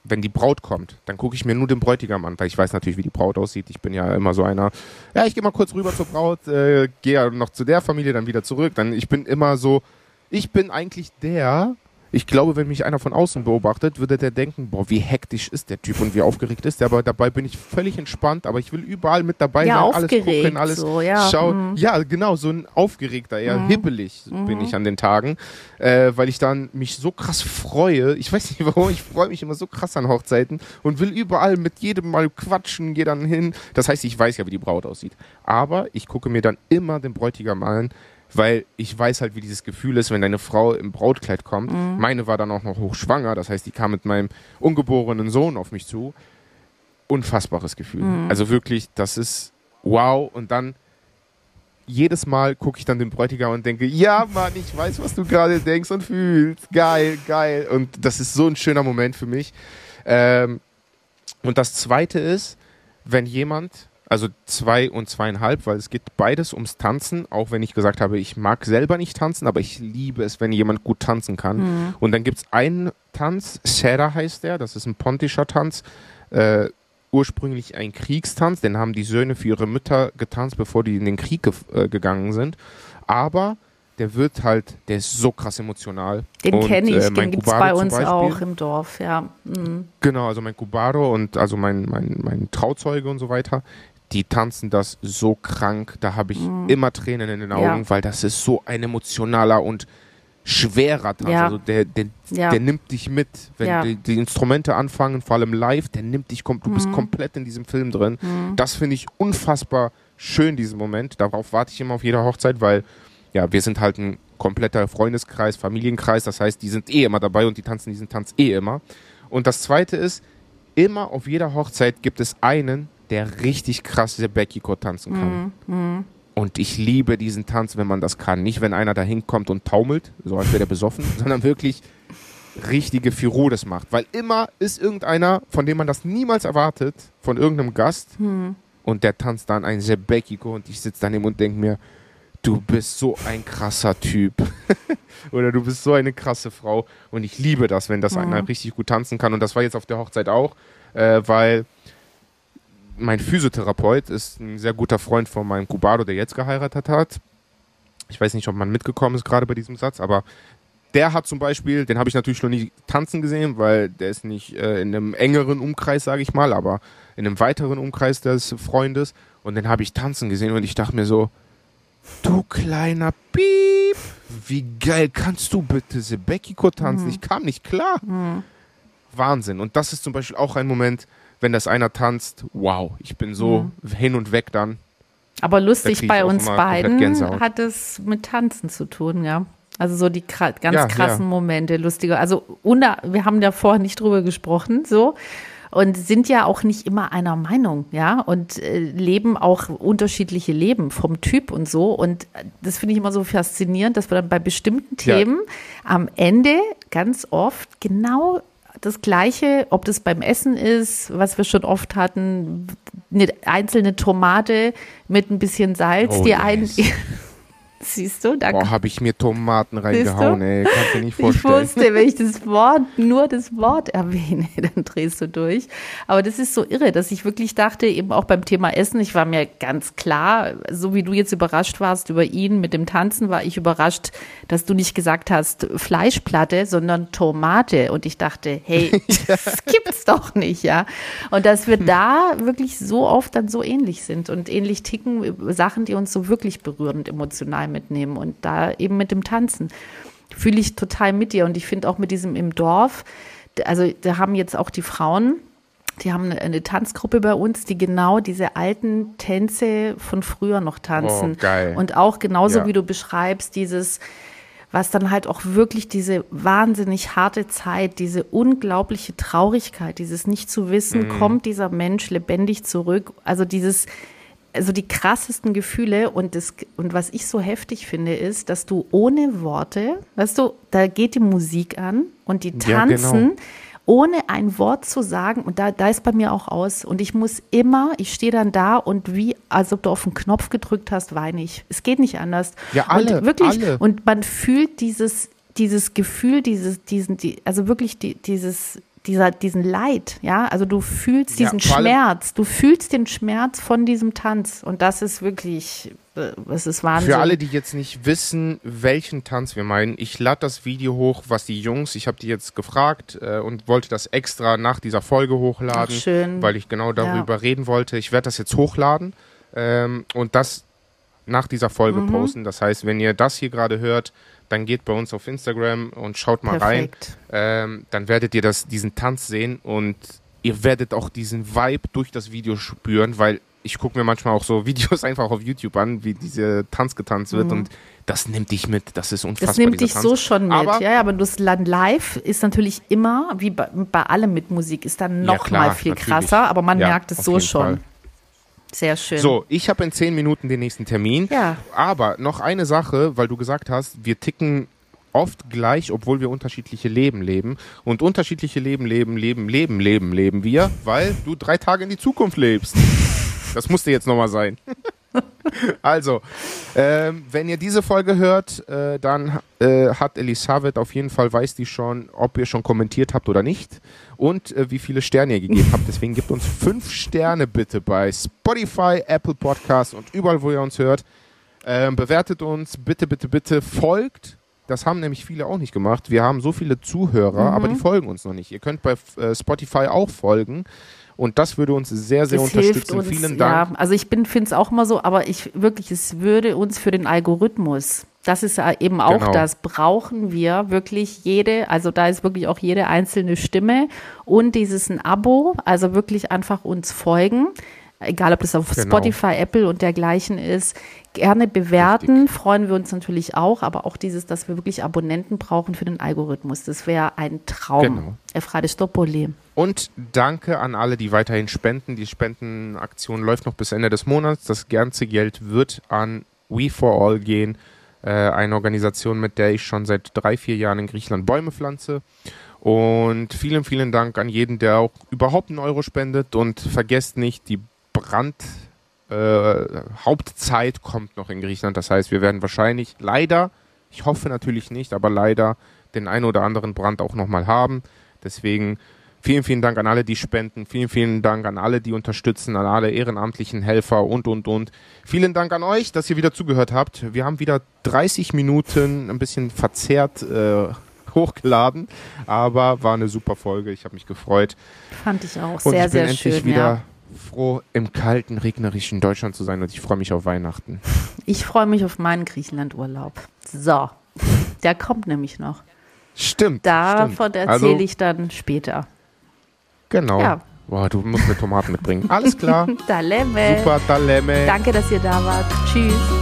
wenn die Braut kommt, dann gucke ich mir nur den Bräutigam an, weil ich weiß natürlich, wie die Braut aussieht. Ich bin ja immer so einer, ja, ich gehe mal kurz rüber zur Braut, äh, gehe ja noch zu der Familie, dann wieder zurück. Dann ich bin immer so, ich bin eigentlich der, ich glaube, wenn mich einer von außen beobachtet, würde der denken, boah, wie hektisch ist der Typ und wie aufgeregt ist der. Aber dabei bin ich völlig entspannt, aber ich will überall mit dabei ja, sein, alles gucken, alles so, ja. schauen. Mhm. Ja, genau, so ein aufgeregter, eher mhm. hibbelig mhm. bin ich an den Tagen, äh, weil ich dann mich so krass freue. Ich weiß nicht warum, ich freue mich immer so krass an Hochzeiten und will überall mit jedem mal quatschen, gehe dann hin. Das heißt, ich weiß ja, wie die Braut aussieht. Aber ich gucke mir dann immer den Bräutigam an, weil ich weiß halt, wie dieses Gefühl ist, wenn deine Frau im Brautkleid kommt. Mhm. Meine war dann auch noch hochschwanger, das heißt, die kam mit meinem ungeborenen Sohn auf mich zu. Unfassbares Gefühl. Mhm. Also wirklich, das ist wow. Und dann jedes Mal gucke ich dann den Bräutigam und denke, ja, Mann, ich weiß, was du gerade denkst und fühlst. Geil, geil. Und das ist so ein schöner Moment für mich. Ähm, Und das zweite ist, wenn jemand, also zwei und zweieinhalb, weil es geht beides ums Tanzen, auch wenn ich gesagt habe, ich mag selber nicht tanzen, aber ich liebe es, wenn jemand gut tanzen kann. Mhm. Und dann gibt es einen Tanz, Sera heißt der, das ist ein pontischer Tanz, äh, ursprünglich ein Kriegstanz, den haben die Söhne für ihre Mütter getanzt, bevor die in den Krieg ge äh, gegangen sind. Aber der wird halt, der ist so krass emotional. Den kenne ich, äh, den gibt es bei uns auch im Dorf, ja. Mhm. Genau, also mein Cubaro und also mein, mein, mein Trauzeuge und so weiter, die tanzen das so krank. Da habe ich immer Tränen in den Augen, Mhm. Ja. weil das ist so ein emotionaler und schwerer Tanz. Ja. Also der, der, Ja. der nimmt dich mit. Wenn Ja. die, die Instrumente anfangen, vor allem live, der nimmt dich, du Mhm. bist komplett in diesem Film drin. Das finde ich unfassbar schön, diesen Moment. Darauf warte ich immer auf jeder Hochzeit, weil ja, wir sind halt ein kompletter Freundeskreis, Familienkreis. Das heißt, die sind eh immer dabei und die tanzen diesen Tanz eh immer. Und das Zweite ist, immer auf jeder Hochzeit gibt es einen, der richtig krass Sebekiko tanzen kann. Mhm. Und ich liebe diesen Tanz, wenn man das kann. Nicht, wenn einer da hinkommt und taumelt, so als wäre der besoffen, sondern wirklich richtige Firudes macht. Weil immer ist irgendeiner, von dem man das niemals erwartet, von irgendeinem Gast, Mhm. und der tanzt dann ein Sebekiko und ich sitze daneben und denke mir, du bist so ein krasser Typ. Oder du bist so eine krasse Frau. Und ich liebe das, wenn das einer richtig gut tanzen kann. Und das war jetzt auf der Hochzeit auch, äh, weil mein Physiotherapeut ist ein sehr guter Freund von meinem Cubado, der jetzt geheiratet hat. Ich weiß nicht, ob man mitgekommen ist gerade bei diesem Satz, aber der hat zum Beispiel, den habe ich natürlich noch nie tanzen gesehen, weil der ist nicht äh, in einem engeren Umkreis, sage ich mal, aber in einem weiteren Umkreis des Freundes. Und den habe ich tanzen gesehen und ich dachte mir so, du kleiner Piep, wie geil kannst du bitte Sebekiko tanzen? Ich kam nicht klar. Wahnsinn. Und das ist zum Beispiel auch ein Moment, wenn das einer tanzt, wow, ich bin so hin und weg dann. Aber Da lustig, ich bei uns beiden hat es mit Tanzen zu tun, ja. Also so die ganz Ja, krassen ja. Momente, lustige. Also wir haben ja vorher nicht drüber gesprochen, so. Und sind ja auch nicht immer einer Meinung, ja, und äh, leben auch unterschiedliche Leben vom Typ und so. Und das finde ich immer so faszinierend, dass wir dann bei bestimmten Ja. Themen am Ende ganz oft genau das Gleiche, ob das beim Essen ist, was wir schon oft hatten, eine einzelne Tomate mit ein bisschen Salz, Oh, die yes. einen. Siehst du, da Boah, habe ich mir Tomaten reingehauen, ey. Kannst du dir nicht ich vorstellen. wusste, wenn ich das Wort, nur das Wort erwähne, dann drehst du durch. Aber das ist so irre, dass ich wirklich dachte, eben auch beim Thema Essen, ich war mir ganz klar, so wie du jetzt überrascht warst über ihn mit dem Tanzen, war ich überrascht, dass du nicht gesagt hast Fleischplatte, sondern Tomate. Und ich dachte, hey, das gibt's doch nicht, ja. Und dass wir da wirklich so oft dann so ähnlich sind und ähnlich ticken, Sachen, die uns so wirklich berühren und emotional mitnehmen. Und da eben mit dem Tanzen fühle ich total mit dir. Und ich finde auch mit diesem im Dorf, also da haben jetzt auch die Frauen, die haben eine, eine Tanzgruppe bei uns, die genau diese alten Tänze von früher noch tanzen. Oh, geil. Und auch genauso Ja. wie du beschreibst, dieses, was dann halt auch wirklich diese wahnsinnig harte Zeit, diese unglaubliche Traurigkeit, dieses nicht zu wissen, Mhm. kommt dieser Mensch lebendig zurück. Also dieses, also die krassesten Gefühle und das und was ich so heftig finde ist, dass du ohne Worte, weißt du, da geht die Musik an und die Ja, genau. tanzen ohne ein Wort zu sagen und da da ist bei mir auch aus und ich muss immer, ich stehe dann da und wie als ob du auf den Knopf gedrückt hast, weine ich. Es geht nicht anders. Ja, alle, und wirklich alle. und man fühlt dieses dieses Gefühl, dieses diesen die, also wirklich die, dieses dieser, diesen Leid, ja, also du fühlst Ja, diesen allem- Schmerz, du fühlst den Schmerz von diesem Tanz und das ist wirklich, äh, es ist Wahnsinn. Für alle, die jetzt nicht wissen, welchen Tanz wir meinen, ich lade das Video hoch, was die Jungs, ich habe die jetzt gefragt äh, und wollte das extra nach dieser Folge hochladen, Ach, schön. weil ich genau darüber reden wollte. Ich werde das jetzt hochladen ähm, und das nach dieser Folge Mhm. posten. Das heißt, wenn ihr das hier gerade hört, dann geht bei uns auf Instagram und schaut mal Perfekt. rein. Ähm, dann werdet ihr das, diesen Tanz sehen und ihr werdet auch diesen Vibe durch das Video spüren, weil ich gucke mir manchmal auch so Videos einfach auf YouTube an, wie diese Tanz getanzt wird und das nimmt dich mit. Das ist unfassbar. Mhm. Das nimmt dich Tanz. so schon mit, Aber, ja, ja, aber das Land live ist natürlich immer, wie bei, bei allem mit Musik, ist dann Ja, noch klar, mal viel natürlich. krasser, aber man Ja, merkt es so schon. Fall. Sehr schön. So, ich habe in zehn Minuten den nächsten Termin. Ja. Aber noch eine Sache, weil du gesagt hast, wir ticken oft gleich, obwohl wir unterschiedliche Leben leben. Und unterschiedliche Leben, leben, leben, leben, leben, leben wir, weil du drei Tage in die Zukunft lebst. Das musste jetzt nochmal sein. also, ähm, wenn ihr diese Folge hört, äh, dann äh, hat Elisabeth auf jeden Fall, weiß die schon, ob ihr schon kommentiert habt oder nicht und äh, wie viele Sterne ihr gegeben habt. Deswegen gebt uns fünf Sterne bitte bei Spotify, Apple Podcasts und überall, wo ihr uns hört. Ähm, bewertet uns, bitte, bitte, bitte, folgt. Das haben nämlich viele auch nicht gemacht. Wir haben so viele Zuhörer, mhm. aber die folgen uns noch nicht. Ihr könnt bei äh, Spotify auch folgen. Und das würde uns sehr, sehr das unterstützen. Uns, Vielen Dank. Ja, also ich finde es auch immer so, aber ich wirklich, es würde uns für den Algorithmus, das ist ja eben auch genau. das, brauchen wir wirklich jede, also da ist wirklich auch jede einzelne Stimme und dieses ein Abo, also wirklich einfach uns folgen egal ob das auf genau. Spotify, Apple und dergleichen ist, gerne bewerten. Richtig. Freuen wir uns natürlich auch, aber auch dieses, dass wir wirklich Abonnenten brauchen für den Algorithmus. Das wäre ein Traum. Genau. Efradistopoli. Und danke an alle, die weiterhin spenden. Die Spendenaktion läuft noch bis Ende des Monats. Das ganze Geld wird an We for All gehen. Äh, eine Organisation, mit der ich schon seit drei, vier Jahren in Griechenland Bäume pflanze. Und vielen, vielen Dank an jeden, der auch überhaupt einen Euro spendet. Und vergesst nicht, die Brand äh, Hauptzeit kommt noch in Griechenland. Das heißt, wir werden wahrscheinlich leider, ich hoffe natürlich nicht, aber leider den einen oder anderen Brand auch nochmal haben. Deswegen vielen, vielen Dank an alle, die spenden. Vielen, vielen Dank an alle, die unterstützen, an alle ehrenamtlichen Helfer und, und, und. Vielen Dank an euch, dass ihr wieder zugehört habt. Wir haben wieder 30 Minuten ein bisschen verzerrt äh, hochgeladen, aber war eine super Folge. Ich habe mich gefreut. Fand ich auch und sehr, ich bin sehr endlich schön. Wieder ja froh, im kalten, regnerischen Deutschland zu sein und ich freue mich auf Weihnachten. Ich freue mich auf meinen Griechenland-Urlaub. So, der kommt nämlich noch. Stimmt. Davon erzähle also, ich dann später. Genau. Ja. Boah, du musst mir Tomaten mitbringen. Alles klar. Taleme. Super, Taleme. Danke, dass ihr da wart. Tschüss.